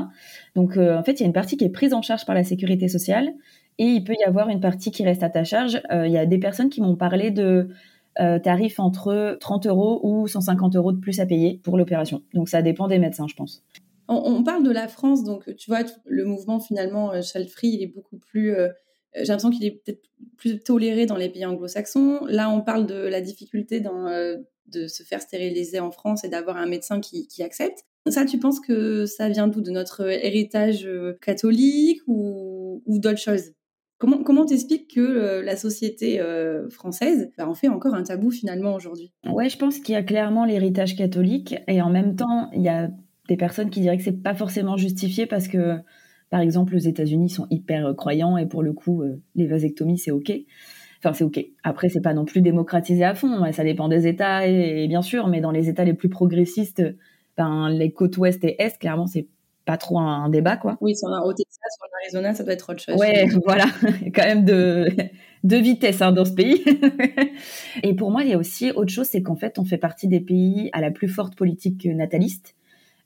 Donc, euh, en fait, il y a une partie qui est prise en charge par la sécurité sociale, et il peut y avoir une partie qui reste à ta charge. Il y a des personnes qui m'ont parlé de tarifs entre 30 euros ou 150 euros de plus à payer pour l'opération. Donc, ça dépend des médecins, je pense. On, parle de la France, donc tu vois, le mouvement finalement euh, child il est beaucoup plus. Euh, j'ai l'impression qu'il est peut-être plus toléré dans les pays anglo-saxons. Là, on parle de la difficulté euh, de se faire stériliser en France et d'avoir un médecin qui, accepte. Ça, tu penses que ça vient d'où? De notre héritage catholique ou, d'autres choses? Comment comment t'expliques que la société française bah, en fait encore un tabou finalement aujourd'hui? Ouais, je pense qu'il y a clairement l'héritage catholique et en même temps il y a des personnes qui diraient que c'est pas forcément justifié parce que, par exemple, aux États-Unis sont hyper euh, croyants et pour le coup, euh, les vasectomies c'est ok. Enfin, c'est ok. Après, c'est pas non plus démocratisé à fond. Ça dépend des États et, bien sûr, mais dans les États les plus progressistes, ben les côtes ouest et est, clairement, c'est pas trop un, débat, quoi. Oui, sur au Texas, sur l'Arizona, ça doit être autre chose. Ouais, voilà, quand même de de vitesse hein, dans ce pays. et pour moi, il y a aussi autre chose, c'est qu'en fait, on fait partie des pays à la plus forte politique nataliste.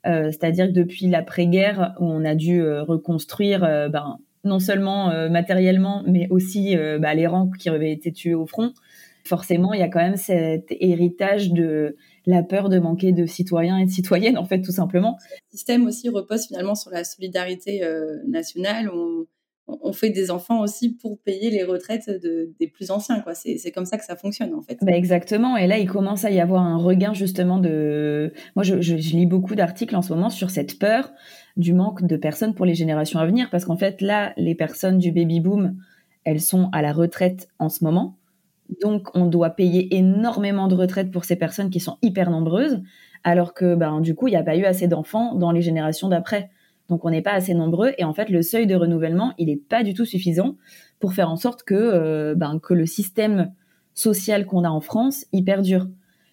Euh, c'est-à-dire que depuis l'après-guerre, on a dû euh, reconstruire euh, ben, non seulement matériellement, mais aussi bah, les rangs qui avaient été tués au front, forcément, il y a quand même cet héritage de la peur de manquer de citoyens et de citoyennes, en fait, tout simplement. Le système aussi repose finalement sur la solidarité nationale on fait des enfants aussi pour payer les retraites des plus anciens. Quoi. C'est, comme ça que ça fonctionne, en fait. Bah exactement. Et là, il commence à y avoir un regain, justement, de... Moi, je, lis beaucoup d'articles en ce moment sur cette peur du manque de personnes pour les générations à venir. Parce qu'en fait, là, les personnes du baby-boom, elles sont à la retraite en ce moment. Donc, on doit payer énormément de retraites pour ces personnes qui sont hyper nombreuses, alors que, ben, du coup, il n'y a pas eu assez d'enfants dans les générations d'après. Donc on n'est pas assez nombreux et en fait le seuil de renouvellement il n'est pas du tout suffisant pour faire en sorte que euh, ben, que le système social qu'on a en France il perdure.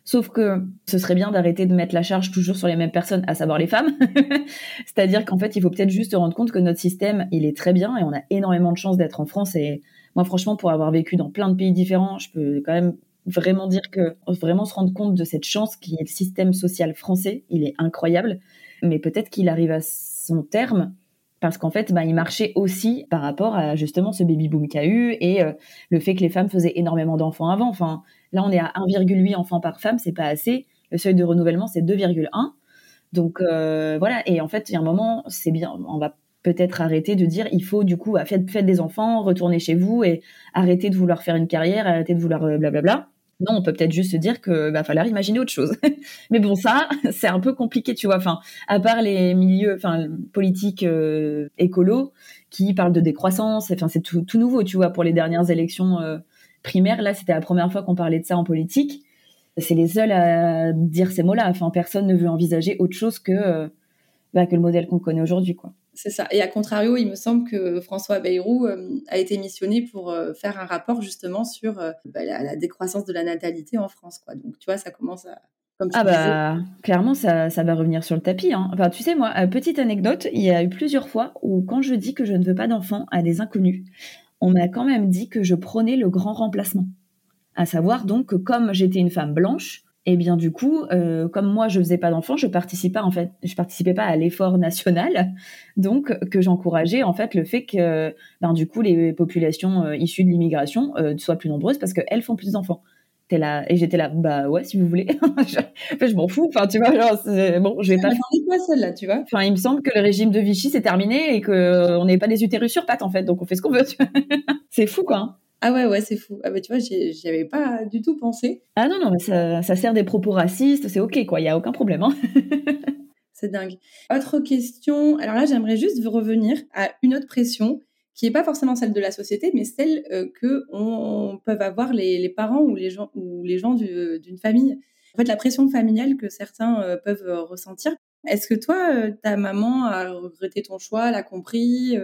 Sauf que ce serait bien d'arrêter de mettre la charge toujours sur les mêmes personnes, à savoir les femmes. C'est-à-dire qu'en fait, il faut peut-être juste se rendre compte que notre système, il est très bien et on a énormément de chance d'être en France. Et moi, franchement, pour avoir vécu dans plein de pays différents, je peux quand même vraiment dire que vraiment se rendre compte de cette chance qui est le système social français. Il est incroyable. Mais peut-être qu'il arrive à son terme parce qu'en fait, bah, il marchait aussi par rapport à justement ce baby boom qu'il a eu et euh, le fait que les femmes faisaient énormément d'enfants avant. Enfin, là, on est à 1,8 enfants par femme, c'est pas assez. Le seuil de renouvellement, c'est 2,1. Donc voilà. Et en fait, il y a un moment, c'est bien. On va peut-être arrêter de dire il faut du coup faites, faites des enfants, retournez chez vous et arrêtez de vouloir faire une carrière, arrêtez de vouloir blablabla. Non, on peut peut-être juste se dire que va falloir imaginer autre chose. Mais bon, ça, c'est un peu compliqué, tu vois. Enfin, à part les milieux, enfin, politiques euh, qui parlent de décroissance. Enfin, c'est tout, tout, nouveau, tu vois, pour les dernières élections euh, primaires. Là, c'était la première fois qu'on parlait de ça en politique. C'est les seuls à dire ces mots-là. Enfin, personne ne veut envisager autre chose que euh, bah, que le modèle qu'on connaît aujourd'hui, quoi. C'est ça. Et à contrario, il me semble que François Bayrou euh, a été missionné pour euh, faire un rapport justement sur euh, bah, la, décroissance de la natalité en France. Quoi. Donc, tu vois, ça commence à. Comme ah bah clairement ça, ça, va revenir sur le tapis. Hein. Enfin tu sais moi petite anecdote il y a eu plusieurs fois où quand je dis que je ne veux pas d'enfants à des inconnus on m'a quand même dit que je prônais le grand remplacement. À savoir donc que comme j'étais une femme blanche, et bien du coup, euh, comme moi je faisais pas d'enfants, je participais en fait, je participais pas à l'effort national, donc que j'encourageais en fait le fait que, ben du coup les populations euh, issues de l'immigration euh, soient plus nombreuses parce qu'elles font plus d'enfants. T'es là et j'étais là, bah ouais si vous voulez. je, en fait, je m'en fous. Enfin tu vois, genre, bon, je vais pas. quoi celle-là, tu vois Enfin, il me semble que le régime de Vichy c'est terminé et que on n'est pas des utérus sur pattes en fait, donc on fait ce qu'on veut. c'est fou quoi. Ah ouais, ouais, c'est fou. Ah bah tu vois, j'y avais pas du tout pensé. Ah non, non, mais ça, ça sert des propos racistes, c'est ok, quoi, il y a aucun problème. Hein. c'est dingue. Autre question, alors là, j'aimerais juste revenir à une autre pression qui n'est pas forcément celle de la société, mais celle euh, que on, peuvent avoir les, les, parents ou les gens, ou les gens d'une famille. En fait, la pression familiale que certains euh, peuvent euh, ressentir. Est-ce que toi, ta maman a regretté ton choix, l'a compris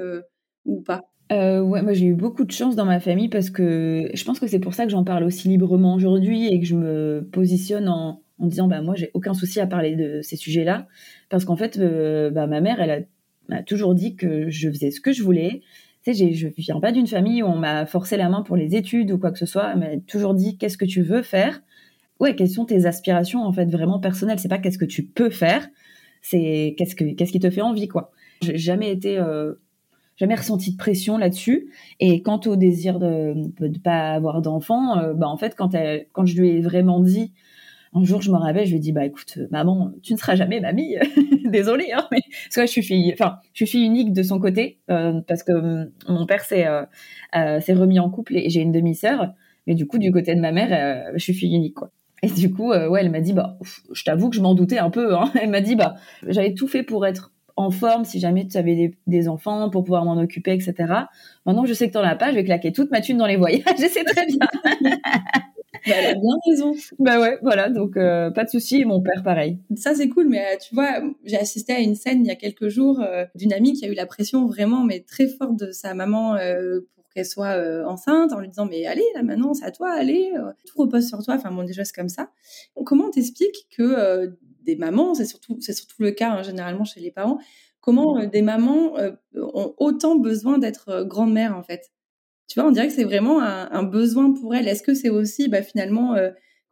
ou pas? Euh, ouais, moi j'ai eu beaucoup de chance dans ma famille parce que je pense que c'est pour ça que j'en parle aussi librement aujourd'hui et que je me positionne en, en disant bah moi j'ai aucun souci à parler de ces sujets-là parce qu'en fait euh, bah, ma mère elle m'a toujours dit que je faisais ce que je voulais. Tu sais, je viens pas d'une famille où on m'a forcé la main pour les études ou quoi que ce soit. Elle m'a toujours dit qu'est-ce que tu veux faire? Ouais, quelles sont tes aspirations en fait vraiment personnelles? C'est pas qu'est-ce que tu peux faire, c'est qu'est-ce que qu'est-ce qui te fait envie quoi. J'ai jamais été euh, jamais ressenti de pression là-dessus. Et quant au désir de ne pas avoir d'enfant, euh, bah en fait, quand, je lui ai vraiment dit, un jour, je me rappelle, je lui ai dit, bah écoute, maman, tu ne seras jamais mamie, désolée, hein, parce que je suis fille, enfin, je suis fille unique de son côté, euh, parce que mon père s'est euh, s'est remis en couple et j'ai une demi-sœur, mais du coup, du côté de ma mère, je suis fille unique, quoi. Et du coup, ouais, elle m'a dit, bah, je t'avoue que je m'en doutais un peu. Hein. Elle m'a dit, bah, j'avais tout fait pour être en forme si jamais tu avais des, enfants pour pouvoir m'en occuper, etc. Maintenant, je sais que tu n'en as pas, je vais claquer toute ma thune dans les voyages, je sais très bien. Bah, elle a bien raison. Bah ouais, voilà, donc euh, pas de souci. mon père, pareil. Ça, c'est cool, mais euh, tu vois, j'ai assisté à une scène il y a quelques jours euh, d'une amie qui a eu la pression vraiment, mais très forte de sa maman pour qu'elle soit enceinte, en lui disant, mais allez, là maintenant, c'est à toi, allez, tout repose sur toi. Enfin, bon, des choses comme ça. Comment t'expliques que des mamans, c'est surtout, c'est surtout le cas hein, généralement chez les parents, comment euh, des mamans euh, ont autant besoin d'être euh, grand-mère en fait? Tu vois, on dirait que c'est vraiment un, besoin pour elles. Est-ce que c'est aussi bah, finalement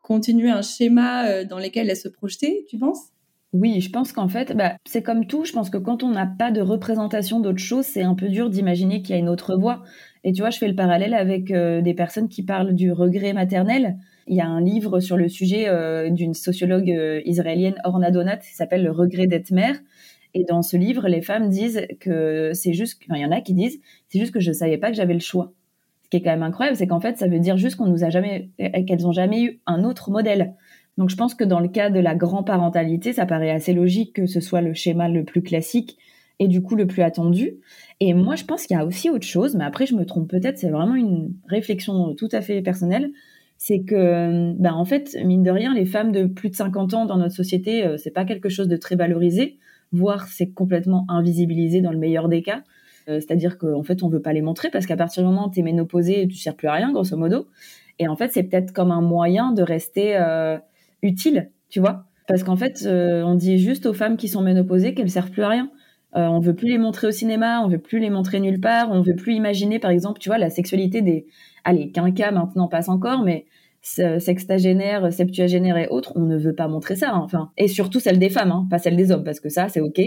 continuer un schéma dans lequel elles se projeter, tu penses? Oui, je pense qu'en fait, bah, c'est comme tout. Je pense que quand on n'a pas de représentation d'autre chose, c'est un peu dur d'imaginer qu'il y a une autre voie. Et tu vois, je fais le parallèle avec des personnes qui parlent du regret maternel. Il y a un livre sur le sujet euh, d'une sociologue euh, israélienne, Orna Donat, qui s'appelle Le regret d'être mère. Et dans ce livre, les femmes disent que c'est juste, enfin, il y en a qui disent, c'est juste que je savais pas que j'avais le choix. Ce qui est quand même incroyable, c'est qu'en fait, ça veut dire juste qu'on nous a jamais, qu'elles ont jamais eu un autre modèle. Donc, je pense que dans le cas de la grand-parentalité, ça paraît assez logique que ce soit le schéma le plus classique et du coup le plus attendu. Et moi, je pense qu'il y a aussi autre chose, mais après, je me trompe peut-être, c'est vraiment une réflexion tout à fait personnelle c'est que, ben, en fait, mine de rien, les femmes de plus de 50 ans dans notre société, euh, c'est pas quelque chose de très valorisé, voire c'est complètement invisibilisé dans le meilleur des cas. Euh, c'est-à-dire qu'en fait, on veut pas les montrer parce qu'à partir du moment où tu es ménopausée, tu sers plus à rien, grosso modo. Et en fait, c'est peut-être comme un moyen de rester utile, tu vois. Parce qu'en fait, on dit juste aux femmes qui sont ménopausées qu'elles servent plus à rien. Euh, on veut plus les montrer au cinéma, on veut plus les montrer nulle part, on veut plus imaginer, par exemple, tu vois, la sexualité des, allez, quinquas maintenant passe encore, mais sextagénaire, septuagénaire et autres, on ne veut pas montrer ça, hein, enfin, et surtout celle des femmes, hein, pas celle des hommes, parce que ça, c'est ok.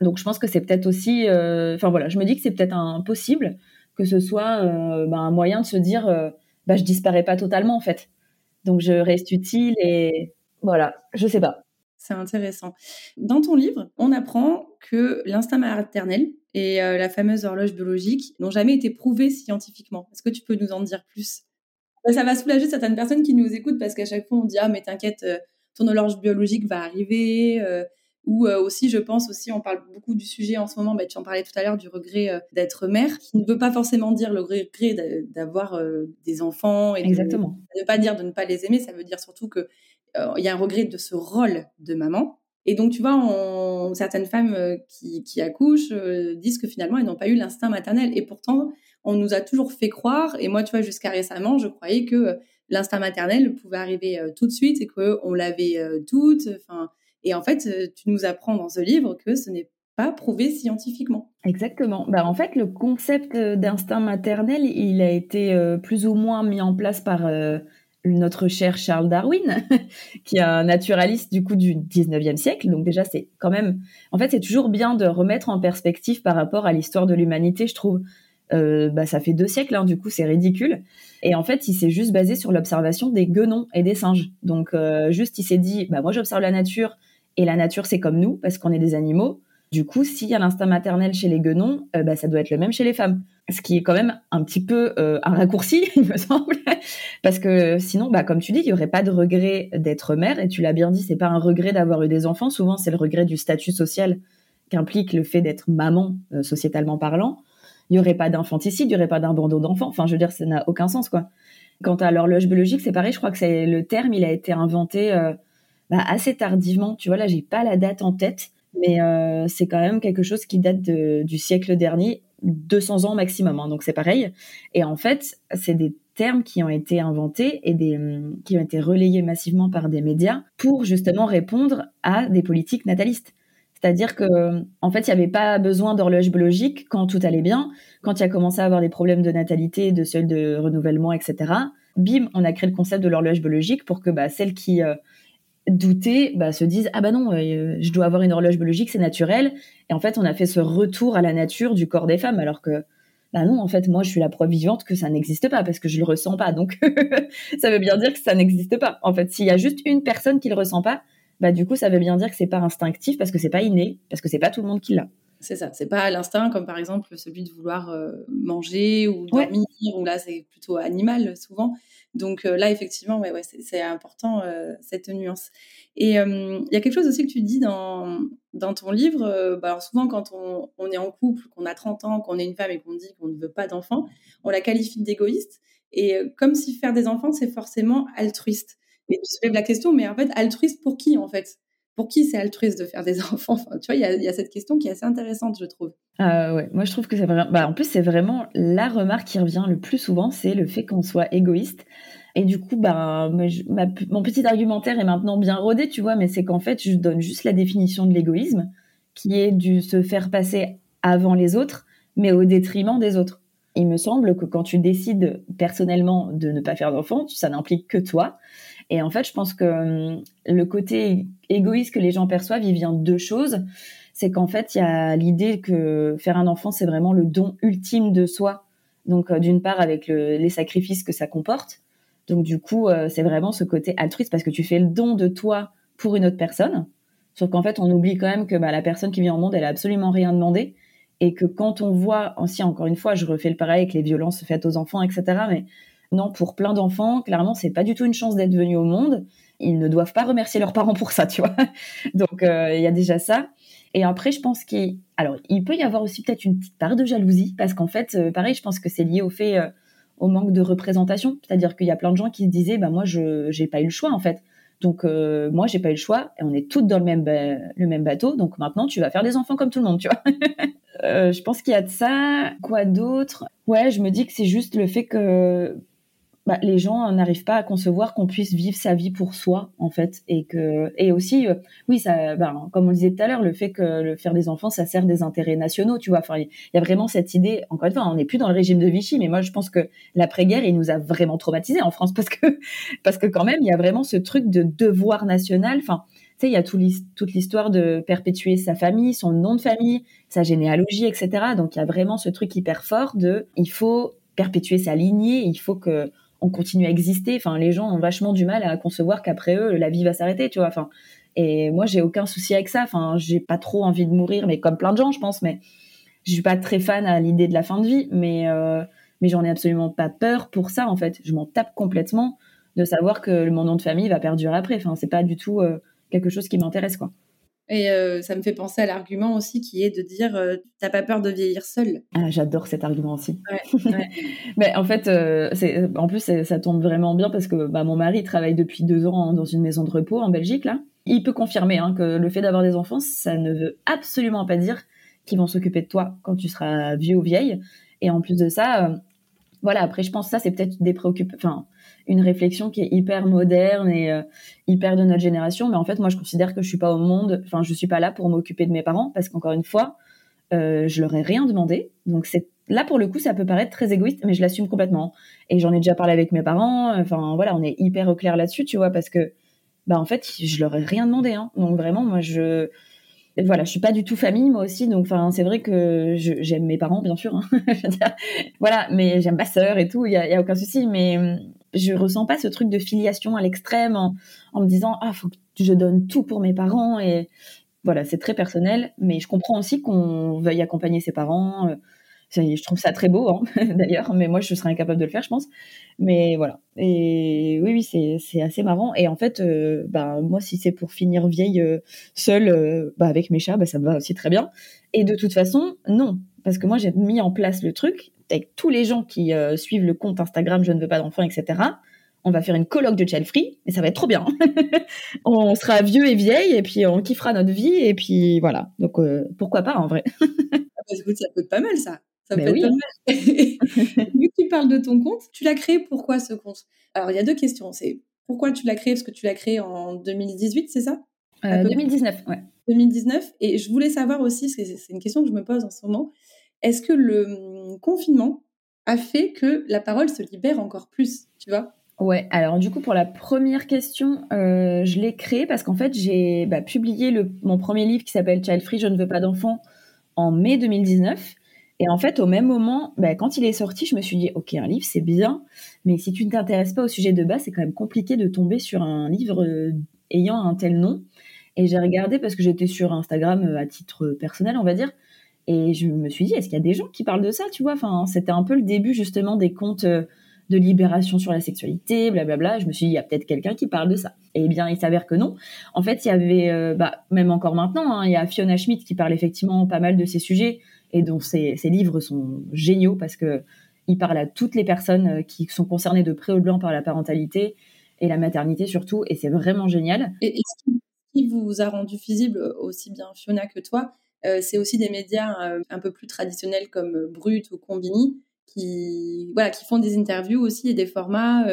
Donc, je pense que c'est peut-être aussi, euh, enfin voilà, je me dis que c'est peut-être impossible que ce soit euh, ben, un moyen de se dire, bah, je disparais pas totalement en fait. Donc, je reste utile et voilà, je sais pas. C'est intéressant. Dans ton livre, on apprend que l'instinct maternel et euh, la fameuse horloge biologique n'ont jamais été prouvés scientifiquement. Est-ce que tu peux nous en dire plus? Bah, Ça va soulager certaines personnes qui nous écoutent parce qu'à chaque fois on dit ah mais t'inquiète, euh, ton horloge biologique va arriver. Euh, ou aussi, je pense aussi, on parle beaucoup du sujet en ce moment, bah, tu en parlais tout à l'heure du regret d'être mère, qui ne veut pas forcément dire le regret d'avoir des enfants et Exactement. ne pas dire de ne pas les aimer, ça veut dire surtout que il y a un regret de ce rôle de maman. Et donc, tu vois, certaines femmes euh, qui, accouchent euh, disent que finalement, elles n'ont pas eu l'instinct maternel. Et pourtant, on nous a toujours fait croire, et moi, tu vois, jusqu'à récemment, je croyais que l'instinct maternel pouvait arriver tout de suite et qu'on l'avait toute. Enfin, et en fait, tu nous apprends dans ce livre que ce n'est pas prouvé scientifiquement. Exactement. Bah, en fait, le concept d'instinct maternel, il a été plus ou moins mis en place par notre cher Charles Darwin, qui est un naturaliste du coup du 19e siècle. Donc déjà, c'est quand même... En fait, c'est toujours bien de remettre en perspective par rapport à l'histoire de l'humanité, je trouve. Euh, bah, ça fait deux siècles, hein, du coup, c'est ridicule. Et en fait, il s'est juste basé sur l'observation des guenons et des singes. Donc, euh, juste, il s'est dit, bah, moi, j'observe la nature, et la nature, c'est comme nous, parce qu'on est des animaux. Du coup, s'il y a l'instinct maternel chez les guenons, euh, bah, ça doit être le même chez les femmes. Ce qui est quand même un petit peu euh, un raccourci, il me semble, parce que sinon, bah, comme tu dis, il y aurait pas de regret d'être mère. Et tu l'as bien dit, c'est pas un regret d'avoir eu des enfants. Souvent, c'est le regret du statut social qu'implique le fait d'être maman, euh, sociétalement parlant. Il y aurait pas d'infanticide, il y aurait pas d'abandon d'enfant. Enfin, je veux dire, ça n'a aucun sens, quoi. Quant à l'horloge biologique, c'est pareil. Je crois que c'est le terme, il a été inventé bah, assez tardivement. Tu vois, là, j'ai pas la date en tête mais euh, c'est quand même quelque chose qui date du siècle dernier, 200 ans maximum, hein, donc c'est pareil. Et en fait, c'est des termes qui ont été inventés et des, qui ont été relayés massivement par des médias pour justement répondre à des politiques natalistes. C'est-à-dire que, en fait, il n'y avait pas besoin d'horloge biologique quand tout allait bien. Quand il a commencé à avoir des problèmes de natalité, de seuil de renouvellement, etc. Bim, on a créé le concept de l'horloge biologique pour que bah, celles qui euh, douter bah, se disent ah bah non euh, je dois avoir une horloge biologique c'est naturel. Et en fait on a fait ce retour à la nature du corps des femmes alors que bah non en fait moi je suis la preuve vivante que ça n'existe pas parce que je le ressens pas. Donc ça veut bien dire que ça n'existe pas. En fait s'il y a juste une personne qui le ressent pas bah du coup ça veut bien dire que c'est pas instinctif parce que c'est pas inné parce que c'est pas tout le monde qui l'a. C'est ça, c'est pas l'instinct comme par exemple celui de vouloir euh, manger ou dormir, ou là c'est plutôt animal souvent. Donc euh, là, effectivement, ouais, ouais, c'est important euh, cette nuance. Et il y a quelque chose aussi que tu dis dans, dans ton livre. Bah, alors souvent, quand on, on est en couple, qu'on a 30 ans, qu'on est une femme et qu'on dit qu'on ne veut pas d'enfants, on la qualifie d'égoïste. Et comme si faire des enfants, c'est forcément altruiste. Et tu te la question, mais en fait, altruiste pour qui en fait? Pour qui c'est altruiste de faire des enfants? Tu vois, il y, a, cette question qui est assez intéressante, je trouve. Ah ouais, moi je trouve que c'est vraiment. Bah, en plus, c'est vraiment la remarque qui revient le plus souvent, c'est le fait qu'on soit égoïste. Et du coup, bah, mon petit argumentaire est maintenant bien rodé, tu vois, mais c'est qu'en fait, je donne juste la définition de l'égoïsme, qui est du se faire passer avant les autres, mais au détriment des autres. Il me semble que quand tu décides personnellement de ne pas faire d'enfant, ça n'implique que toi. Et en fait, je pense que hum, le côté égoïste que les gens perçoivent, il vient de deux choses. C'est qu'en fait, il y a l'idée que faire un enfant, c'est vraiment le don ultime de soi. Donc, euh, d'une part, avec les sacrifices que ça comporte. Donc, du coup, euh, c'est vraiment ce côté altruiste parce que tu fais le don de toi pour une autre personne. Sauf qu'en fait, on oublie quand même que bah, la personne qui vient au monde, elle a absolument rien demandé. Et que quand on voit, aussi, encore une fois, je refais le pareil avec les violences faites aux enfants, etc. Mais non, pour plein d'enfants, clairement, c'est pas du tout une chance d'être venu au monde. Ils ne doivent pas remercier leurs parents pour ça, tu vois. Donc, euh, il y a déjà ça. Et après, je pense qu'il, alors, il peut y avoir aussi peut-être une petite part de jalousie, parce qu'en fait, euh, pareil, je pense que c'est lié au fait, euh, au manque de représentation. C'est-à-dire qu'il y a plein de gens qui se disaient, bah moi, je j'ai pas eu le choix en fait. Donc moi, j'ai pas eu le choix, et on est toutes dans le même le même bateau. Donc maintenant, tu vas faire des enfants comme tout le monde, tu vois. je pense qu'il y a de ça. Quoi d'autre? Ouais, je me dis que c'est juste le fait que bah, les gens n'arrivent pas à concevoir qu'on puisse vivre sa vie pour soi en fait et que et aussi euh, oui ça bah, comme on disait tout à l'heure le fait que le faire des enfants ça sert des intérêts nationaux tu vois il y a vraiment cette idée encore une fois on n'est plus dans le régime de Vichy mais moi je pense que l'après-guerre il nous a vraiment traumatisés en France parce que parce que quand même il y a vraiment ce truc de devoir national enfin tu sais, il y a tout toute l'histoire de perpétuer sa famille, son nom de famille, sa généalogie, etc. Donc, il y a vraiment ce truc hyper fort de, il faut perpétuer sa lignée, il faut que on continue à exister. Enfin, les gens ont vachement du mal à concevoir qu'après eux, la vie va s'arrêter, tu vois. Enfin, Et moi, j'ai aucun souci avec ça. Enfin, j'ai pas trop envie de mourir, mais comme plein de gens, je pense. Mais je suis pas très fan à l'idée de la fin de vie, mais euh, mais j'en ai absolument pas peur pour ça en fait. Je m'en tape complètement de savoir que mon nom de famille va perdurer après. Enfin, c'est pas du tout euh, quelque chose qui m'intéresse quoi. Et euh, ça me fait penser à l'argument aussi qui est de dire euh, t'as pas peur de vieillir seul. Ah, j'adore cet argument aussi. Mais en fait, euh, c'est, en plus, ça tombe vraiment bien parce que bah, mon mari travaille depuis deux ans dans une maison de repos en Belgique là. Il peut confirmer hein, que le fait d'avoir des enfants, ça ne veut absolument pas dire qu'ils vont s'occuper de toi quand tu seras vieux ou vieille. Et en plus de ça, voilà. Après, je pense que ça, c'est peut-être des préoccupations. Enfin, une réflexion qui est hyper moderne et euh, hyper de notre génération. Mais en fait, moi, je considère que je suis pas au monde, enfin, je suis pas là pour m'occuper de mes parents parce qu'encore une fois, euh, je leur ai rien demandé. Donc c'est là pour le coup, ça peut paraître très égoïste, mais je l'assume complètement. Et j'en ai déjà parlé avec mes parents. Enfin voilà, on est hyper au clair là-dessus, tu vois, parce que bah en fait, je leur ai rien demandé. Hein. Donc vraiment, moi, je voilà, je suis pas du tout famille moi aussi, donc enfin c'est vrai que j'aime mes parents bien sûr, hein. voilà, mais j'aime ma sœur et tout, il y y a, aucun souci, mais je ressens pas ce truc de filiation à l'extrême en, me disant ah faut que je donne tout pour mes parents et voilà c'est très personnel mais je comprends aussi qu'on veuille accompagner ses parents euh, je trouve ça très beau hein, d'ailleurs mais moi je serais incapable de le faire je pense. Mais voilà. Et oui oui c'est assez marrant. Et en fait euh, bah moi si c'est pour finir vieille euh, seule bah, avec mes chats bah ça me va aussi très bien. Et de toute façon non parce que moi j'ai mis en place le truc avec tous les gens qui euh, suivent le compte Instagram Je ne veux pas d'enfants, etc. On va faire une colloque de child free et ça va être trop bien. on sera vieux et vieille et puis on kiffera notre vie et puis voilà. Donc euh, pourquoi pas en vrai? Ah bah, ça peut être pas mal ça. Ça peut être pas mal. Vu que tu parles de ton compte, tu l'as créé pourquoi ce compte? Alors il y a deux questions. C'est pourquoi tu l'as créé? Parce que tu l'as créé en 2018, c'est ça? 2019, euh, ouais. 2019. Et je voulais savoir aussi, c'est une question que je me pose en ce moment, est-ce que le hum, confinement a fait que la parole se libère encore plus, tu vois? Ouais, alors du coup pour la première question, euh, je l'ai créé parce qu'en fait j'ai bah, publié le, mon premier livre qui s'appelle Child Free, je ne veux pas d'enfants en mai 2019. Et en fait, au même moment, bah, quand il est sorti, je me suis dit, ok, un livre, c'est bien, mais si tu ne t'intéresses pas au sujet de base, c'est quand même compliqué de tomber sur un livre euh, ayant un tel nom. Et j'ai regardé parce que j'étais sur Instagram euh, à titre personnel, on va dire, et je me suis dit, est-ce qu'il y a des gens qui parlent de ça, tu vois? Enfin, c'était un peu le début justement des comptes euh, de libération sur la sexualité, blablabla. Je me suis dit, il y a peut-être quelqu'un qui parle de ça. Et eh bien, il s'avère que non. En fait, il y avait, euh, bah, même encore maintenant, hein, il y a Fiona Schmidt qui parle effectivement pas mal de ces sujets et dont ses, livres sont géniaux parce que il parle à toutes les personnes qui sont concernées de près ou de loin par la parentalité et la maternité surtout. Et c'est vraiment génial. Et, qui vous a rendu visible aussi bien Fiona que toi, euh, c'est aussi des médias euh, un peu plus traditionnels comme euh, Brut ou Combini qui, voilà, qui font des interviews aussi et des formats.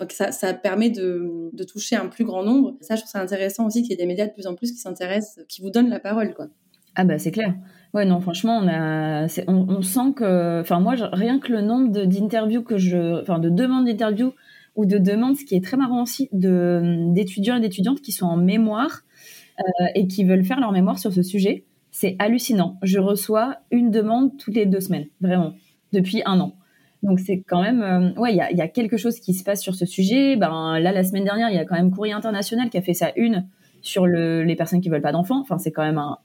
Enfin, ça, ça, permet de, de, toucher un plus grand nombre. Ça, je trouve ça intéressant aussi qu'il y ait des médias de plus en plus qui s'intéressent, qui vous donnent la parole, quoi. Ah bah c'est clair. Ouais non franchement on a, on, sent que, enfin moi rien que le nombre d'interviews que je, enfin de demandes d'interviews ou de demandes, ce qui est très marrant aussi, d'étudiants et d'étudiantes qui sont en mémoire euh, et qui veulent faire leur mémoire sur ce sujet. C'est hallucinant. Je reçois une demande toutes les deux semaines, vraiment, depuis un an. Donc c'est quand même, euh, ouais, il y a, quelque chose qui se passe sur ce sujet. Ben là, la semaine dernière, il y a quand même Courrier International qui a fait sa une sur les personnes qui veulent pas d'enfants. Enfin, c'est quand même un,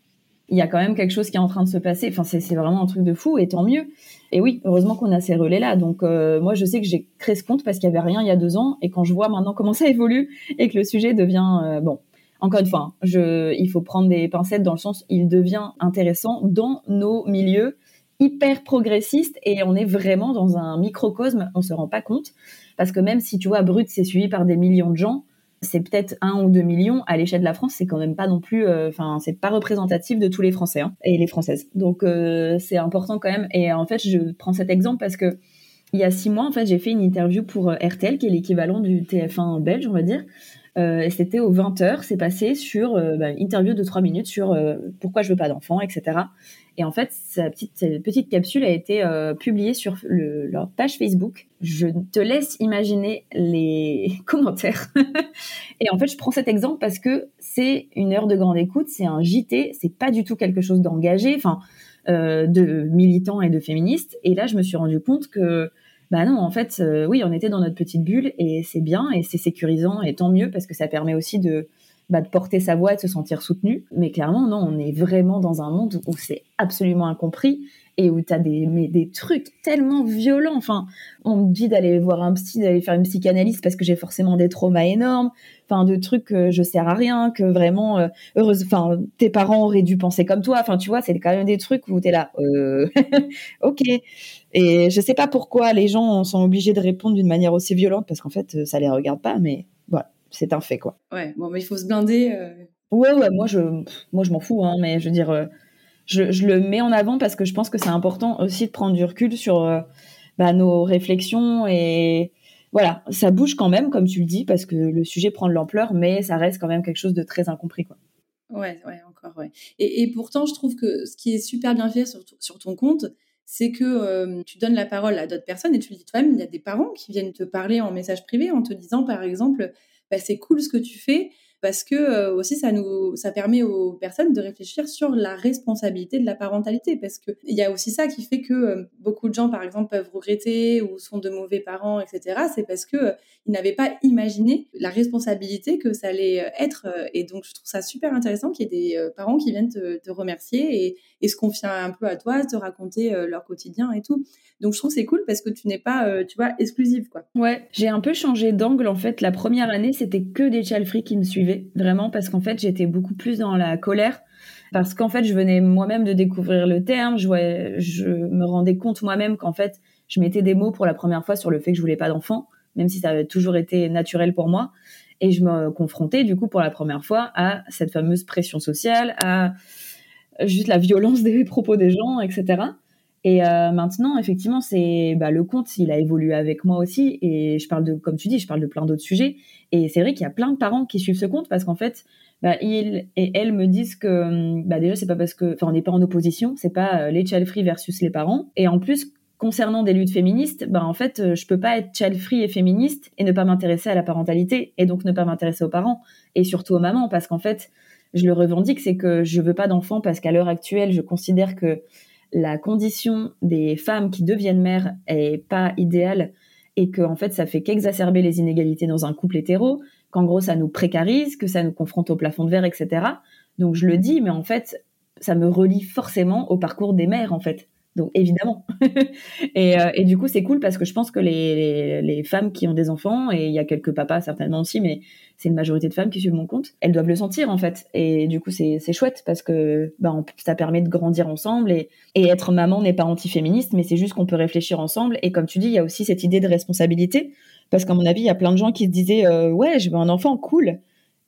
il y a quand même quelque chose qui est en train de se passer. Enfin, c'est vraiment un truc de fou et tant mieux. Et oui, heureusement qu'on a ces relais là. Donc euh, moi, je sais que j'ai créé ce compte parce qu'il y avait rien il y a deux ans et quand je vois maintenant comment ça évolue et que le sujet devient euh, bon, encore une fois, hein, il faut prendre des pincettes dans le sens, il devient intéressant dans nos milieux hyper progressistes et on est vraiment dans un microcosme, on se rend pas compte parce que même si tu vois Brut c'est suivi par des millions de gens, c'est peut-être un ou deux millions à l'échelle de la France, c'est quand même pas non plus, euh, enfin c'est pas représentatif de tous les Français hein, et les Françaises. Donc euh, c'est important quand même. Et en fait je prends cet exemple parce que il y a six mois en fait j'ai fait une interview pour euh, RTL qui est l'équivalent du TF1 belge on va dire euh, c'était aux 20h, c'est passé sur euh, bah, une interview de 3 minutes sur euh, pourquoi je veux pas d'enfant, etc. Et en fait, sa petite, cette petite capsule a été publiée sur le, leur page Facebook. Je te laisse imaginer les commentaires. et en fait, je prends cet exemple parce que c'est une heure de grande écoute, c'est un JT, c'est pas du tout quelque chose d'engagé, enfin, de militant et de féministe. Et là, je me suis rendu compte que bah non, en fait, euh, oui, on était dans notre petite bulle et c'est bien et c'est sécurisant et tant mieux parce que ça permet aussi de bah, de porter sa voix et de se sentir soutenu. Mais clairement, non, on est vraiment dans un monde où c'est absolument incompris et où tu as des, des trucs tellement violents. Enfin, on me dit d'aller voir un psy, d'aller faire une psychanalyse parce que j'ai forcément des traumas énormes. Enfin, de trucs que je sers à rien, que vraiment, euh, heureuse, enfin, tes parents auraient dû penser comme toi. Enfin, tu vois, c'est quand même des trucs où tu es là, euh, ok. Et je sais pas pourquoi les gens sont obligés de répondre d'une manière aussi violente parce qu'en fait, ça les regarde pas, mais c'est un fait, quoi. Ouais, bon, mais il faut se blinder. Euh. Ouais, ouais, moi, je, moi, je m'en fous, hein, mais je veux dire, je, le mets en avant parce que je pense que c'est important aussi de prendre du recul sur euh, bah, nos réflexions et voilà, ça bouge quand même, comme tu le dis, parce que le sujet prend de l'ampleur, mais ça reste quand même quelque chose de très incompris. Quoi. Ouais, ouais, encore, ouais. Et, pourtant, je trouve que ce qui est super bien fait sur, ton compte, c'est que euh, tu donnes la parole à d'autres personnes et tu le dis toi-même, il y a des parents qui viennent te parler en message privé en te disant, par exemple, bah, c'est cool ce que tu fais, parce que euh, aussi ça nous ça permet aux personnes de réfléchir sur la responsabilité de la parentalité. Parce que il y a aussi ça qui fait que euh, beaucoup de gens par exemple peuvent regretter ou sont de mauvais parents etc c'est parce que euh, ils n'avaient pas imaginé la responsabilité que ça allait être et donc je trouve ça super intéressant qu'il y ait des parents qui viennent te, remercier et, se confier un peu à toi te raconter leur quotidien et tout. Donc je trouve c'est cool parce que tu n'es pas tu vois exclusive quoi. Ouais j'ai un peu changé d'angle en fait. La première année c'était que des child qui me suivaient vraiment, parce qu'en fait, j'étais beaucoup plus dans la colère, parce qu'en fait, je venais moi-même de découvrir le terme, je, je me rendais compte moi-même qu'en fait, je mettais des mots pour la première fois sur le fait que je voulais pas d'enfant, même si ça avait toujours été naturel pour moi. Et je me confrontais, du coup, pour la première fois à cette fameuse pression sociale, à juste la violence des propos des gens, etc. Et euh, maintenant, effectivement, c'est bah, le compte, il a évolué avec moi aussi. Et je parle de, comme tu dis, je parle de plein d'autres sujets. Et c'est vrai qu'il y a plein de parents qui suivent ce compte parce qu'en fait, bah, ils et elles me disent que bah, déjà, c'est pas parce que, enfin, on n'est pas en opposition, c'est pas euh, les child versus les parents. Et en plus, concernant des luttes féministes, bah, en fait, euh, je peux pas être child et féministe et ne pas m'intéresser à la parentalité et donc ne pas m'intéresser aux parents et surtout aux mamans parce qu'en fait, je le revendique, c'est que je veux pas d'enfants parce qu'à l'heure actuelle, je considère que la condition des femmes qui deviennent mères est pas idéale et que en fait ça fait qu'exacerber les inégalités dans un couple hétéro, qu'en gros ça nous précarise, que ça nous confronte au plafond de verre, etc. Donc je le dis, mais en fait ça me relie forcément au parcours des mères en fait. Donc évidemment. et, euh, et, du coup, c'est cool parce que je pense que les, les, femmes qui ont des enfants, et il y a quelques papas certainement aussi, mais c'est une majorité de femmes qui suivent mon compte, elles doivent le sentir en fait. Et du coup, c'est chouette parce que bah, ça permet de grandir ensemble. Et, et être maman n'est pas anti-féministe, mais c'est juste qu'on peut réfléchir ensemble. Et comme tu dis, il y a aussi cette idée de responsabilité. Parce qu'à mon avis, il y a plein de gens qui se disaient euh, Ouais, je veux un enfant, cool.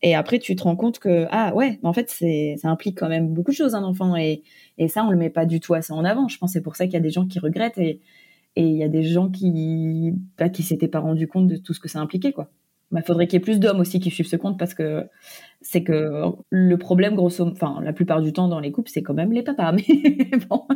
Et après, tu te rends compte que, ah ouais, en fait, c'est, ça implique quand même beaucoup de choses, un enfant. Et, et ça, on le met pas du tout assez en avant. Je pense c'est pour ça qu'il y a des gens qui regrettent et, et il y a des gens qui, bah, qui s'étaient pas rendus compte de tout ce que ça impliquait, quoi. Il bah, faudrait qu'il y ait plus d'hommes aussi qui suivent ce compte parce que c'est que le problème, grosso enfin, la plupart du temps dans les couples, c'est quand même les papas. Mais bon.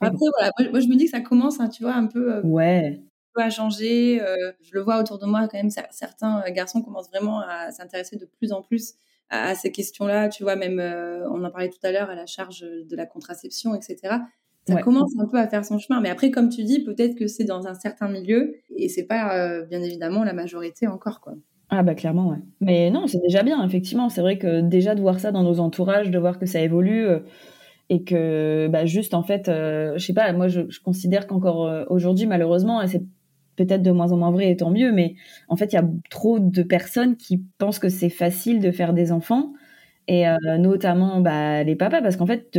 Après, voilà, moi, je me dis que ça commence, hein, tu vois, un peu. Euh, ouais à changer. Euh, je le vois autour de moi quand même, certains euh, garçons commencent vraiment à s'intéresser de plus en plus à, ces questions-là. Tu vois, même euh, on en parlait tout à l'heure à la charge de la contraception, etc. Ça commence un peu à faire son chemin. Mais après, comme tu dis, peut-être que c'est dans un certain milieu et c'est pas bien évidemment la majorité encore, quoi. Ah bah clairement, ouais. Mais non, c'est déjà bien, effectivement. C'est vrai que déjà de voir ça dans nos entourages, de voir que ça évolue, et que bah, juste en fait, je sais pas, moi je, je considère qu'encore aujourd'hui, malheureusement, et c'est peut-être de moins en moins vrai et tant mieux, mais en fait, il y a trop de personnes qui pensent que c'est facile de faire des enfants, et euh, notamment bah, les papas, parce qu'en fait,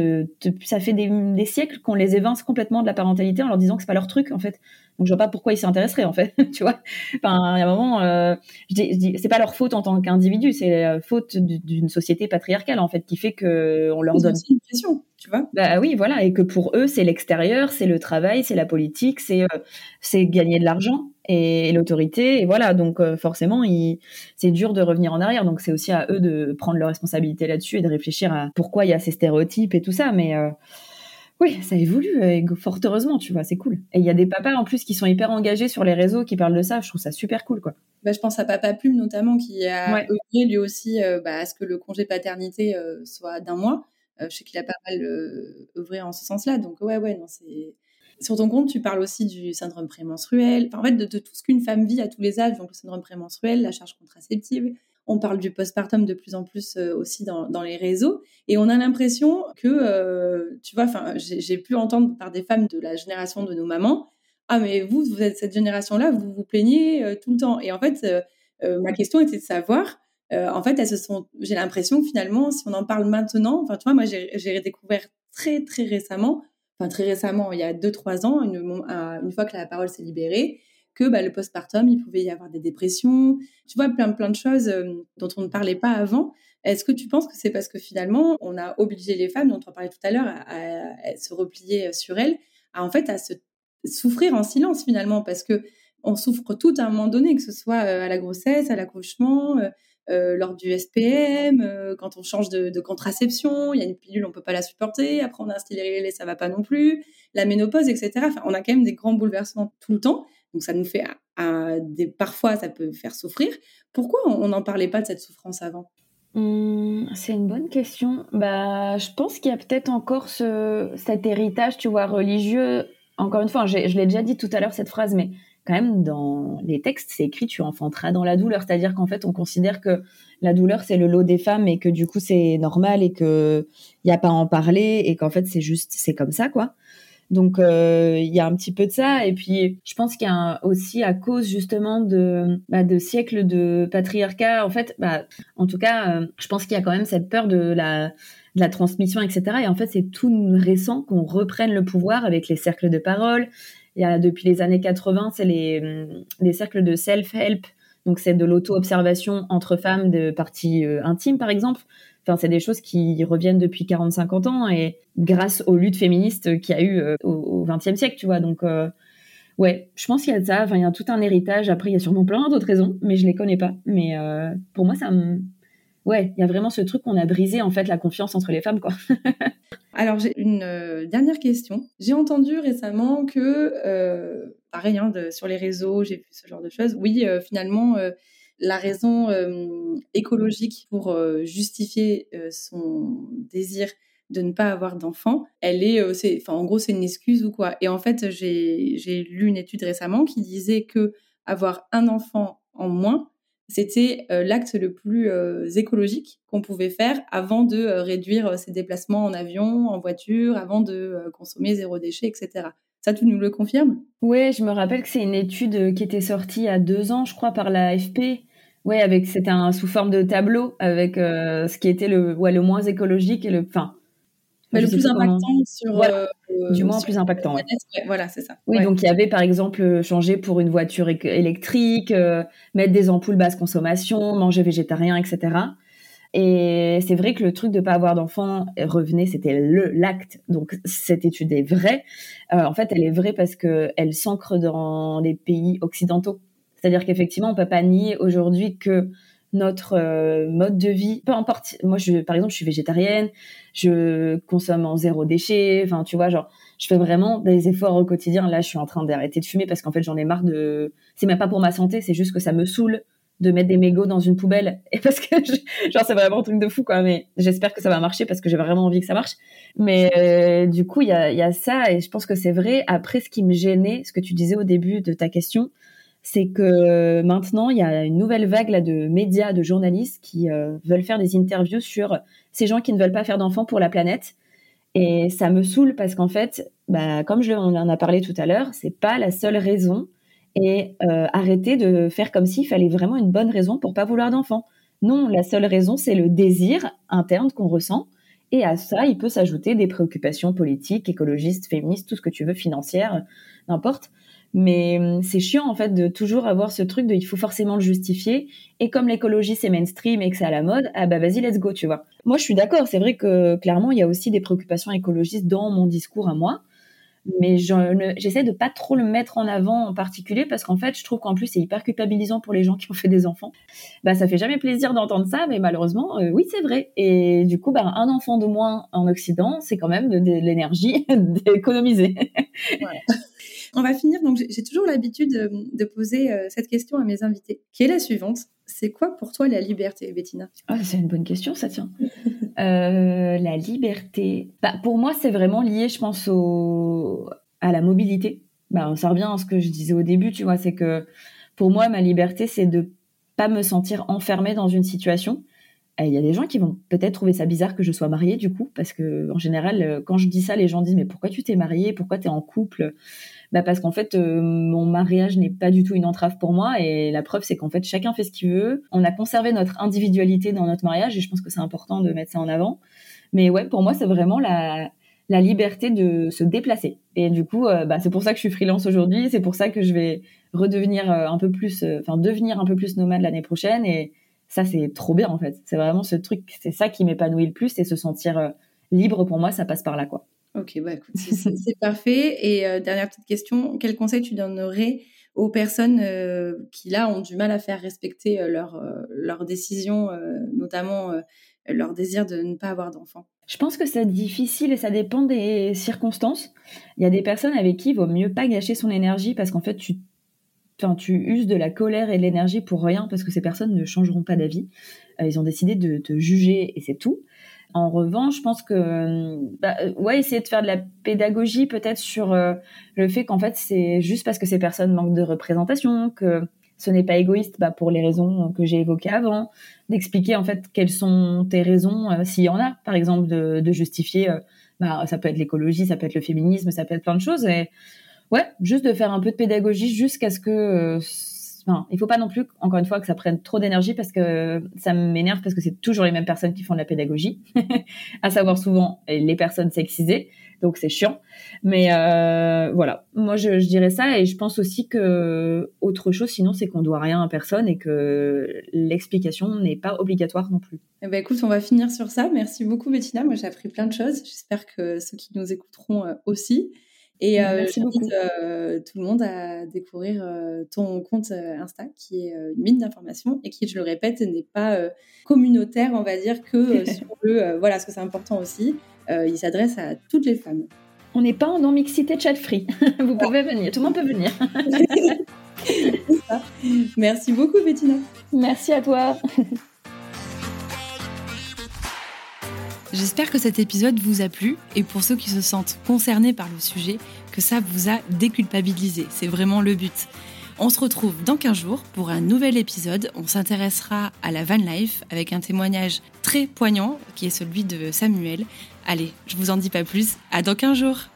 ça fait des, siècles qu'on les évince complètement de la parentalité en leur disant que c'est pas leur truc, en fait. Donc je vois pas pourquoi ils s'intéresseraient, en fait, tu vois. Enfin, il y a un moment, euh, je dis, c'est pas leur faute en tant qu'individu, c'est la faute d'une société patriarcale, en fait, qui fait que on leur donne une pression tu vois Bah oui, voilà, et que pour eux, c'est l'extérieur, c'est le travail, c'est la politique, c'est euh, c'est gagner de l'argent et, l'autorité, et voilà. Donc euh, forcément, c'est dur de revenir en arrière. Donc c'est aussi à eux de prendre leurs responsabilités là-dessus et de réfléchir à pourquoi il y a ces stéréotypes et tout ça. Mais euh, oui, ça évolue, et fort heureusement, tu vois, c'est cool. Et il y a des papas en plus qui sont hyper engagés sur les réseaux, qui parlent de ça. Je trouve ça super cool, quoi. Bah, je pense à Papa Plume notamment, qui a œuvré lui aussi bah, à ce que le congé paternité soit d'un mois. Euh, je sais qu'il a pas mal euh, œuvré en ce sens-là. Donc, ouais, ouais, non, c'est. Sur ton compte, tu parles aussi du syndrome prémenstruel, en fait, de, tout ce qu'une femme vit à tous les âges, donc le syndrome prémenstruel, la charge contraceptive. On parle du postpartum de plus en plus aussi dans, les réseaux. Et on a l'impression que, tu vois, j'ai pu entendre par des femmes de la génération de nos mamans, ah mais vous, vous êtes cette génération-là, vous vous plaignez tout le temps. Et en fait, ma question était de savoir, en fait, elles se sont, j'ai l'impression que finalement, si on en parle maintenant, enfin, tu vois, moi, j'ai découvert très, très récemment, enfin, très récemment, il y a deux, trois ans, une, fois que la parole s'est libérée, que bah, le postpartum, il pouvait y avoir des dépressions, tu vois, plein, plein de choses dont on ne parlait pas avant. Est-ce que tu penses que c'est parce que finalement, on a obligé les femmes, dont on parlait tout à l'heure, à, se replier sur elles, à en fait à se souffrir en silence finalement, parce que on souffre tout à un moment donné, que ce soit à la grossesse, à l'accouchement, euh, lors du SPM, euh, quand on change de, contraception, il y a une pilule, on peut pas la supporter, après on a un stérilet, ça va pas non plus, la ménopause, etc. Enfin, on a quand même des grands bouleversements tout le temps, donc ça nous fait, des, parfois ça peut faire souffrir. Pourquoi on n'en parlait pas de cette souffrance avant? Mmh, c'est une bonne question. Bah, je pense qu'il y a peut-être encore ce, cet héritage, tu vois, religieux. Encore une fois, je l'ai déjà dit tout à l'heure cette phrase, mais quand même dans les textes, c'est écrit tu enfanteras dans la douleur, c'est-à-dire qu'en fait on considère que la douleur c'est le lot des femmes et que du coup c'est normal et que il y a pas à en parler et qu'en fait c'est juste c'est comme ça quoi. Donc euh, il y a un petit peu de ça. Et puis je pense qu'il y a aussi à cause justement de bah, de siècles de patriarcat en fait bah, en tout cas euh, je pense qu'il y a quand même cette peur de la transmission etc et en fait c'est tout récent qu'on reprenne le pouvoir avec les cercles de parole il y a depuis les années 80, c'est les, les cercles de self-help. Donc c'est de l'auto-observation entre femmes de parties euh, intimes, par exemple. Enfin, c'est des choses qui reviennent depuis 40-50 ans et grâce aux luttes féministes qu'il y a eu euh, au XXe siècle, tu vois. Donc, euh, ouais, je pense qu'il y a de ça. Enfin, il y a tout un héritage. Après, il y a sûrement plein d'autres raisons, mais je les connais pas. Mais pour moi, ça me, ouais, il y a vraiment ce truc qu'on a brisé en fait la confiance entre les femmes, quoi. Alors j'ai une euh, dernière question. J'ai entendu récemment que, euh, pareil, hein, sur les réseaux, j'ai vu ce genre de choses. Oui, euh, finalement, la raison écologique pour justifier son désir de ne pas avoir d'enfant, elle est, enfin, en gros, c'est une excuse ou quoi? Et en fait, j'ai lu une étude récemment qui disait que avoir un enfant en moins, c'était euh, l'acte le plus euh, écologique qu'on pouvait faire avant de euh, réduire ses déplacements en avion, en voiture, avant de consommer zéro déchet, etc. Ça, tu nous le confirmes? Oui, je me rappelle que c'est une étude qui était sortie il y a deux ans, je crois, par la AFP. Oui, avec c'était sous forme de tableau avec ce qui était le ouais, le moins écologique et le enfin le plus impactant sur. Euh, du moins plus impactant. voilà, c'est ça. Oui, donc il y avait par exemple euh, changer pour une voiture électrique, euh, mettre des ampoules basse consommation, manger végétarien, etc. Et c'est vrai que le truc de pas avoir d'enfant revenait, c'était le l'acte. Donc cette étude est vraie. en fait, elle est vraie parce que elle s'ancre dans les pays occidentaux. C'est-à-dire qu'effectivement, on peut pas nier aujourd'hui que notre euh, mode de vie. Peu importe. Moi, par exemple, je suis végétarienne, je consomme en zéro déchet. Enfin, tu vois, genre, je fais vraiment des efforts au quotidien. Là, je suis en train d'arrêter de fumer parce qu'en fait, j'en ai marre de. C'est même pas pour ma santé, c'est juste que ça me saoule de mettre des mégots dans une poubelle et parce que genre c'est vraiment un truc de fou quoi mais j'espère que ça va marcher parce que j'ai vraiment envie que ça marche mais euh, du coup il y a ça et je pense que c'est vrai après ce qui me gênait ce que tu disais au début de ta question c'est que maintenant, il y a une nouvelle vague de médias, de journalistes qui euh, veulent faire des interviews sur ces gens qui ne veulent pas faire d'enfants pour la planète. Et ça me saoule parce qu'en fait, bah, comme je, on en a parlé tout à l'heure, c'est pas la seule raison. Et euh, arrêter de faire comme s'il fallait vraiment une bonne raison pour pas vouloir d'enfants. Non, la seule raison, c'est le désir interne qu'on ressent. Et à ça, il peut s'ajouter des préoccupations politiques, écologistes, féministes, tout ce que tu veux, financières, n'importe. Mais hum, c'est chiant en fait de toujours avoir ce truc de il faut forcément le justifier. Et comme l'écologie c'est mainstream et que c'est à la mode, ah bah vas-y let's go, tu vois. Moi je suis d'accord, c'est vrai que clairement il y a aussi des préoccupations écologistes dans mon discours à moi. Mais j'essaie de pas trop le mettre en avant en particulier parce qu'en fait je trouve qu'en plus c'est hyper culpabilisant pour les gens qui ont fait des enfants. Bah ça fait jamais plaisir d'entendre ça, mais malheureusement euh, oui c'est vrai. Et du coup bah un enfant de moins en Occident c'est quand même de, de l'énergie d'économiser. Ouais. On va finir. Donc, j'ai toujours l'habitude de, poser euh, cette question à mes invités, qui est la suivante. C'est quoi pour toi la liberté, Bettina? Ah, C'est une bonne question, ça tient. Euh, la liberté, bah, pour moi, c'est vraiment lié, je pense, au... à la mobilité. Bah, ça revient à ce que je disais au début, tu vois, c'est que pour moi, ma liberté, c'est de pas me sentir enfermée dans une situation. Il y a des gens qui vont peut-être trouver ça bizarre que je sois mariée du coup, parce que en général, euh, quand je dis ça, les gens disent mais pourquoi tu t'es mariée, pourquoi tu es en couple? Bah parce qu'en fait, euh, mon mariage n'est pas du tout une entrave pour moi, et la preuve c'est qu'en fait chacun fait ce qu'il veut. On a conservé notre individualité dans notre mariage, et je pense que c'est important de mettre ça en avant. Mais ouais, pour moi, c'est vraiment la la liberté de se déplacer. Et du coup, euh, bah, c'est pour ça que je suis freelance aujourd'hui. C'est pour ça que je vais redevenir un peu plus, enfin devenir un peu plus nomade l'année prochaine. Et ça, c'est trop bien en fait. C'est vraiment ce truc, c'est ça qui m'épanouit le plus et se sentir euh, libre pour moi, ça passe par là quoi. Ok, bah écoute, c'est parfait. Et euh, dernière petite question, quel conseil tu donnerais aux personnes euh, qui là ont du mal à faire respecter leurs leur décisions, notamment leur désir de ne pas avoir d'enfants? Je pense que c'est difficile et ça dépend des circonstances. Il y a des personnes avec qui il vaut mieux pas gâcher son énergie parce qu'en fait tu tu uses de la colère et de l'énergie pour rien parce que ces personnes ne changeront pas d'avis. Euh, ils ont décidé de te juger et c'est tout. En revanche, je pense que, euh, bah, euh, ouais, essayer de faire de la pédagogie peut-être sur le fait qu'en fait c'est juste parce que ces personnes manquent de représentation, que ce n'est pas égoïste bah, pour les raisons que j'ai évoquées avant, d'expliquer en fait quelles sont tes raisons, s'il y en a, par exemple, de, de justifier, bah, ça peut être l'écologie, ça peut être le féminisme, ça peut être plein de choses. Et ouais, juste de faire un peu de pédagogie jusqu'à ce que. Enfin, il faut pas non plus, encore une fois, que ça prenne trop d'énergie parce que ça m'énerve parce que c'est toujours les mêmes personnes qui font de la pédagogie, à savoir souvent les personnes sexisées. Donc c'est chiant. Mais euh, voilà, moi je, je, dirais ça et je pense aussi que autre chose sinon c'est qu'on doit rien à personne et que l'explication n'est pas obligatoire non plus. Eh ben écoute, on va finir sur ça. Merci beaucoup Bettina. Moi j'ai appris plein de choses. J'espère que ceux qui nous écouteront euh, aussi. Et euh, j'invite euh, tout le monde à découvrir euh, ton compte Insta, qui est une mine d'informations et qui, je le répète, n'est pas communautaire, on va dire, que sur le. voilà, ce que c'est important aussi. il s'adresse à toutes les femmes. On n'est pas en mixité chat free. Vous pouvez venir, tout le monde peut venir. Merci beaucoup, Bettina. Merci à toi. J'espère que cet épisode vous a plu et pour ceux qui se sentent concernés par le sujet, que ça vous a déculpabilisé. C'est vraiment le but. On se retrouve dans 15 jours pour un nouvel épisode. On s'intéressera à la van life avec un témoignage très poignant qui est celui de Samuel. Allez, je vous en dis pas plus. À dans 15 jours.